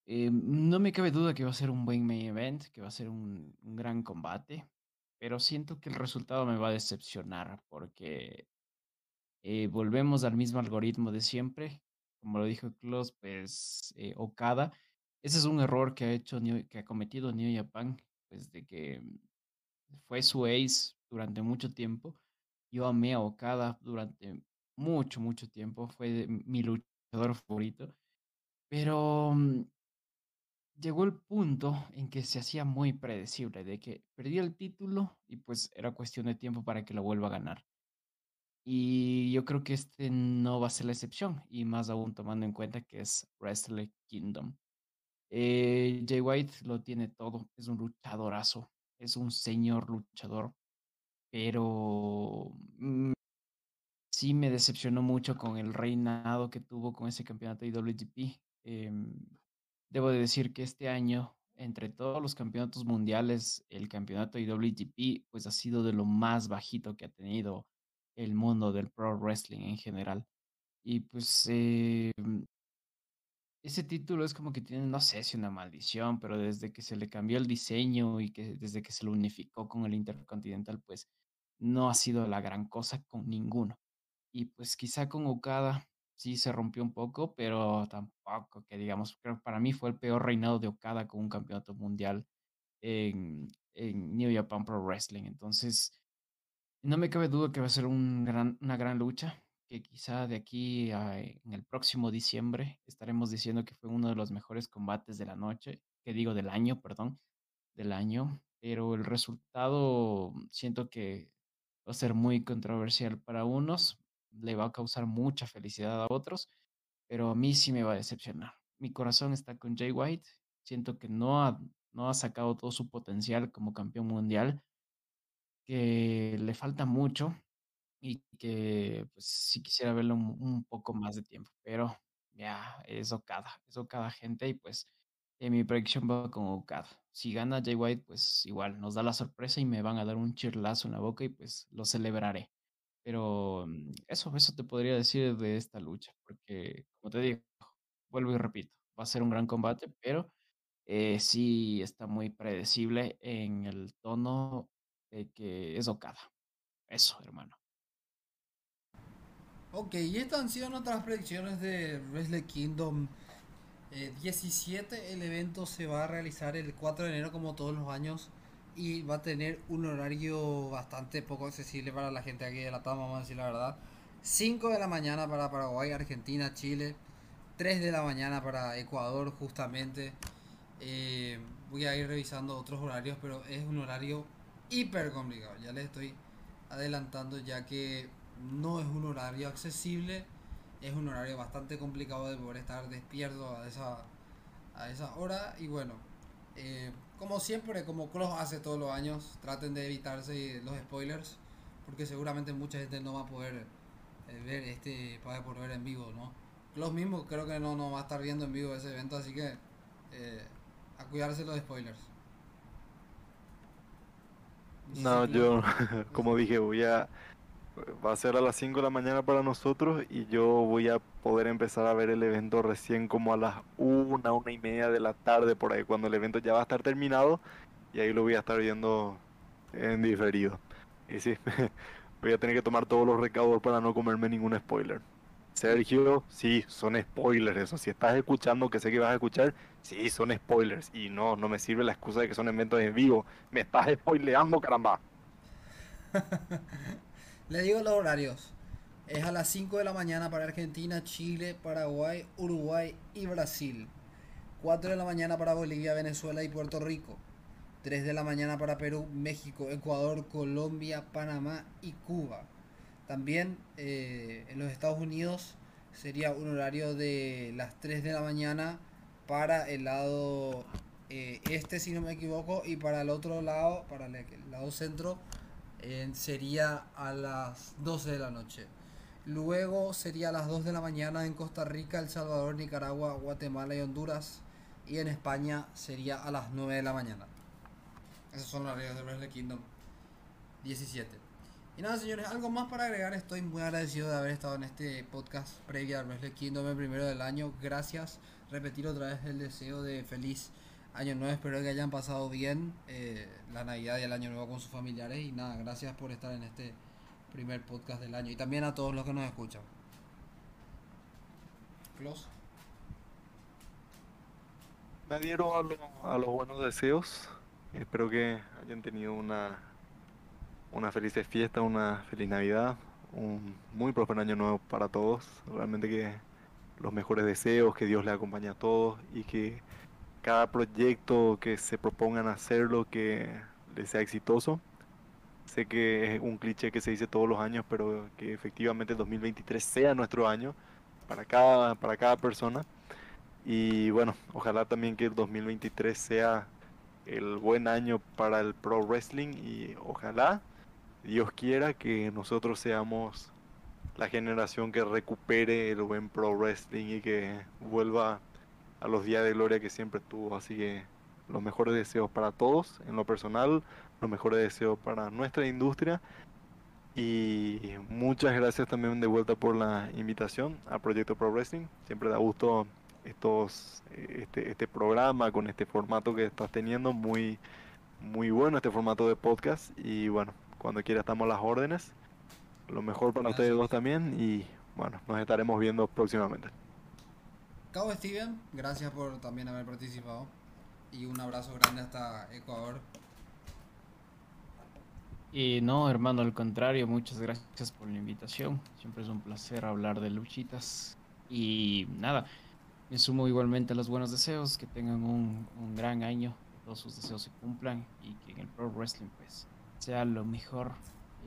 no me cabe duda que va a ser un buen main event, que va a ser un, un gran combate, pero siento que el resultado me va a decepcionar porque eh, volvemos al mismo algoritmo de siempre. Como lo dijo Klaus, pues eh, Okada. Ese es un error que ha hecho, que ha cometido New Japan, pues de que fue su ace durante mucho tiempo. Yo amé a Okada durante mucho, mucho tiempo. Fue mi luchador favorito. Pero mm, llegó el punto en que se hacía muy predecible, de que perdía el título y pues era cuestión de tiempo para que lo vuelva a ganar. Y yo creo que este no va a ser la excepción, y más aún tomando en cuenta que es Wrestle Kingdom. Eh, Jay White lo tiene todo, es un luchadorazo, es un señor luchador, pero mm, sí me decepcionó mucho con el reinado que tuvo con ese campeonato IWGP. Eh, debo de decir que este año, entre todos los campeonatos mundiales, el campeonato IWGP pues ha sido de lo más bajito que ha tenido el mundo del pro wrestling en general. Y pues eh, ese título es como que tiene, no sé si una maldición, pero desde que se le cambió el diseño y que desde que se lo unificó con el Intercontinental, pues no ha sido la gran cosa con ninguno. Y pues quizá con Okada sí se rompió un poco, pero tampoco que digamos, creo que para mí fue el peor reinado de Okada con un campeonato mundial en, en New Japan Pro Wrestling. Entonces, no me cabe duda que va a ser un gran, una gran lucha, que quizá de aquí a, en el próximo diciembre estaremos diciendo que fue uno de los mejores combates de la noche, que digo del año, perdón, del año, pero el resultado siento que va a ser muy controversial para unos, le va a causar mucha felicidad a otros, pero a mí sí me va a decepcionar. Mi corazón está con Jay White, siento que no ha, no ha sacado todo su potencial como campeón mundial que le falta mucho y que pues sí quisiera verlo un, poco más de tiempo, pero ya es Okada, es Okada gente y pues en mi predicción va con Okada. Si gana Jay White, pues igual nos da la sorpresa y me van a dar un chirlazo en la boca y pues lo celebraré. Pero mm, eso, eso te podría decir de esta lucha, porque como te digo, vuelvo y repito, va a ser un gran combate, pero eh, sí está muy predecible en el tono que es Okada. Eso, hermano. Ok, y estas han sido nuestras predicciones de Wrestle Kingdom 17. Eh, el evento se va a realizar el 4 de enero como todos los años y va a tener un horario bastante poco accesible para la gente aquí de la TAM, vamos a decir la verdad. 5 de la mañana para Paraguay, Argentina, Chile. 3 de la mañana para Ecuador justamente. Eh, voy a ir revisando otros horarios, pero es un horario hiper complicado. Ya les estoy adelantando ya que no es un horario accesible, es un horario bastante complicado de poder estar despierto a esa, a esa hora. Y bueno, eh, como siempre, como Cross hace todos los años, traten de evitarse los spoilers, porque seguramente mucha gente no va a poder eh, ver este, para poder ver en vivo, ¿no? Los mismos creo que no, no va a estar viendo en vivo ese evento, así que eh, a cuidarse los spoilers. No, yo, como dije, voy a... Va a ser a las 5 de la mañana para nosotros y yo voy a poder empezar a ver el evento recién como a las 1, una y media de la tarde por ahí, cuando el evento ya va a estar terminado y ahí lo voy a estar viendo en diferido. Y sí, voy a tener que tomar todos los recaudos para no comerme ningún spoiler. Sergio, sí, son spoilers eso. Si estás escuchando, que sé que vas a escuchar, sí, son spoilers. Y no, no me sirve la excusa de que son eventos en vivo. Me estás spoileando, caramba. Le digo los horarios. Es a las 5 de la mañana para Argentina, Chile, Paraguay, Uruguay y Brasil. 4 de la mañana para Bolivia, Venezuela y Puerto Rico. 3 de la mañana para Perú, México, Ecuador, Colombia, Panamá y Cuba. También eh, en los Estados Unidos sería un horario de las 3 de la mañana para el lado eh, este, si no me equivoco, y para el otro lado, para el, lado centro, sería a las 12 de la noche. Luego sería a las 2 de la mañana en Costa Rica, El Salvador, Nicaragua, Guatemala y Honduras. Y en España sería a las 9 de la mañana. Esos son los horarios de Wrestle Kingdom 17. Y nada, señores, algo más para agregar. Estoy muy agradecido de haber estado en este podcast previo al Wrestle Kingdom el primero del año. Gracias. Repetir otra vez el deseo de feliz año nuevo. Espero que hayan pasado bien eh, la Navidad y el año nuevo con sus familiares. Y nada, gracias por estar en este primer podcast del año. Y también a todos los que nos escuchan. Me adhiero a, lo- a los buenos deseos. Espero que hayan tenido una, una feliz fiesta, una feliz Navidad, un muy próspero año nuevo para todos. Realmente que los mejores deseos, que Dios les acompañe a todos y que cada proyecto que se propongan hacerlo, que les sea exitoso. Sé que es un cliché que se dice todos los años, pero que efectivamente el 2023 sea nuestro año para cada, para cada persona. Y bueno, ojalá también que el 2023 sea el buen año para el pro wrestling y ojalá Dios quiera que nosotros seamos la generación que recupere el buen pro wrestling y que vuelva a los días de gloria que siempre tuvo. Así que los mejores deseos para todos en lo personal, los mejores deseos para nuestra industria. Y muchas gracias también de vuelta por la invitación a Proyecto Pro Wrestling. Siempre da gusto estos eh, este, este programa con este formato que estás teniendo muy muy bueno este formato de podcast. Y bueno cuando quiera estamos a las órdenes. Lo mejor para ustedes dos también y bueno nos estaremos viendo próximamente Cabo Steven, gracias por también haber participado. Y un abrazo grande hasta Ecuador. Y no, hermano, al contrario, muchas gracias por la invitación. Siempre es un placer hablar de luchitas. Y nada, me sumo igualmente a los buenos deseos, que tengan un, un gran año, que todos sus deseos se cumplan y que en el Pro Wrestling pues sea lo mejor.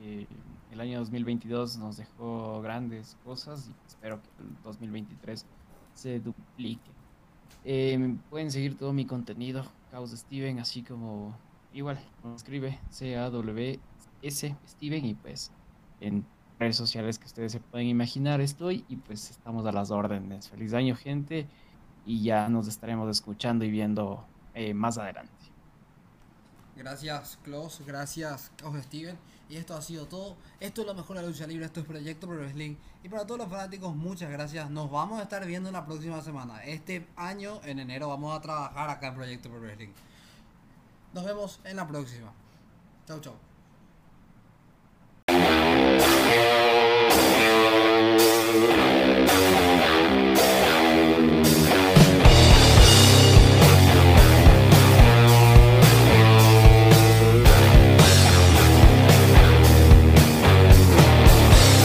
Eh, el año 2022 nos dejó grandes cosas y espero que el 2023 se duplique. Me pueden seguir todo mi contenido, Caos Steven, así como igual, me escribe C-A-W-S Steven y pues en redes sociales que ustedes se pueden imaginar estoy y pues estamos a las órdenes. Feliz año gente y ya nos estaremos escuchando y viendo eh, más adelante. Gracias, Klaus. Gracias, Cabo Steven. Y esto ha sido todo. Esto es lo mejor de la lucha libre. Esto es Proyecto Pro Wrestling. Y para todos los fanáticos, muchas gracias. Nos vamos a estar viendo en la próxima semana. Este año, en enero, vamos a trabajar acá en Proyecto Pro Wrestling. Nos vemos en la próxima. Chau, chau.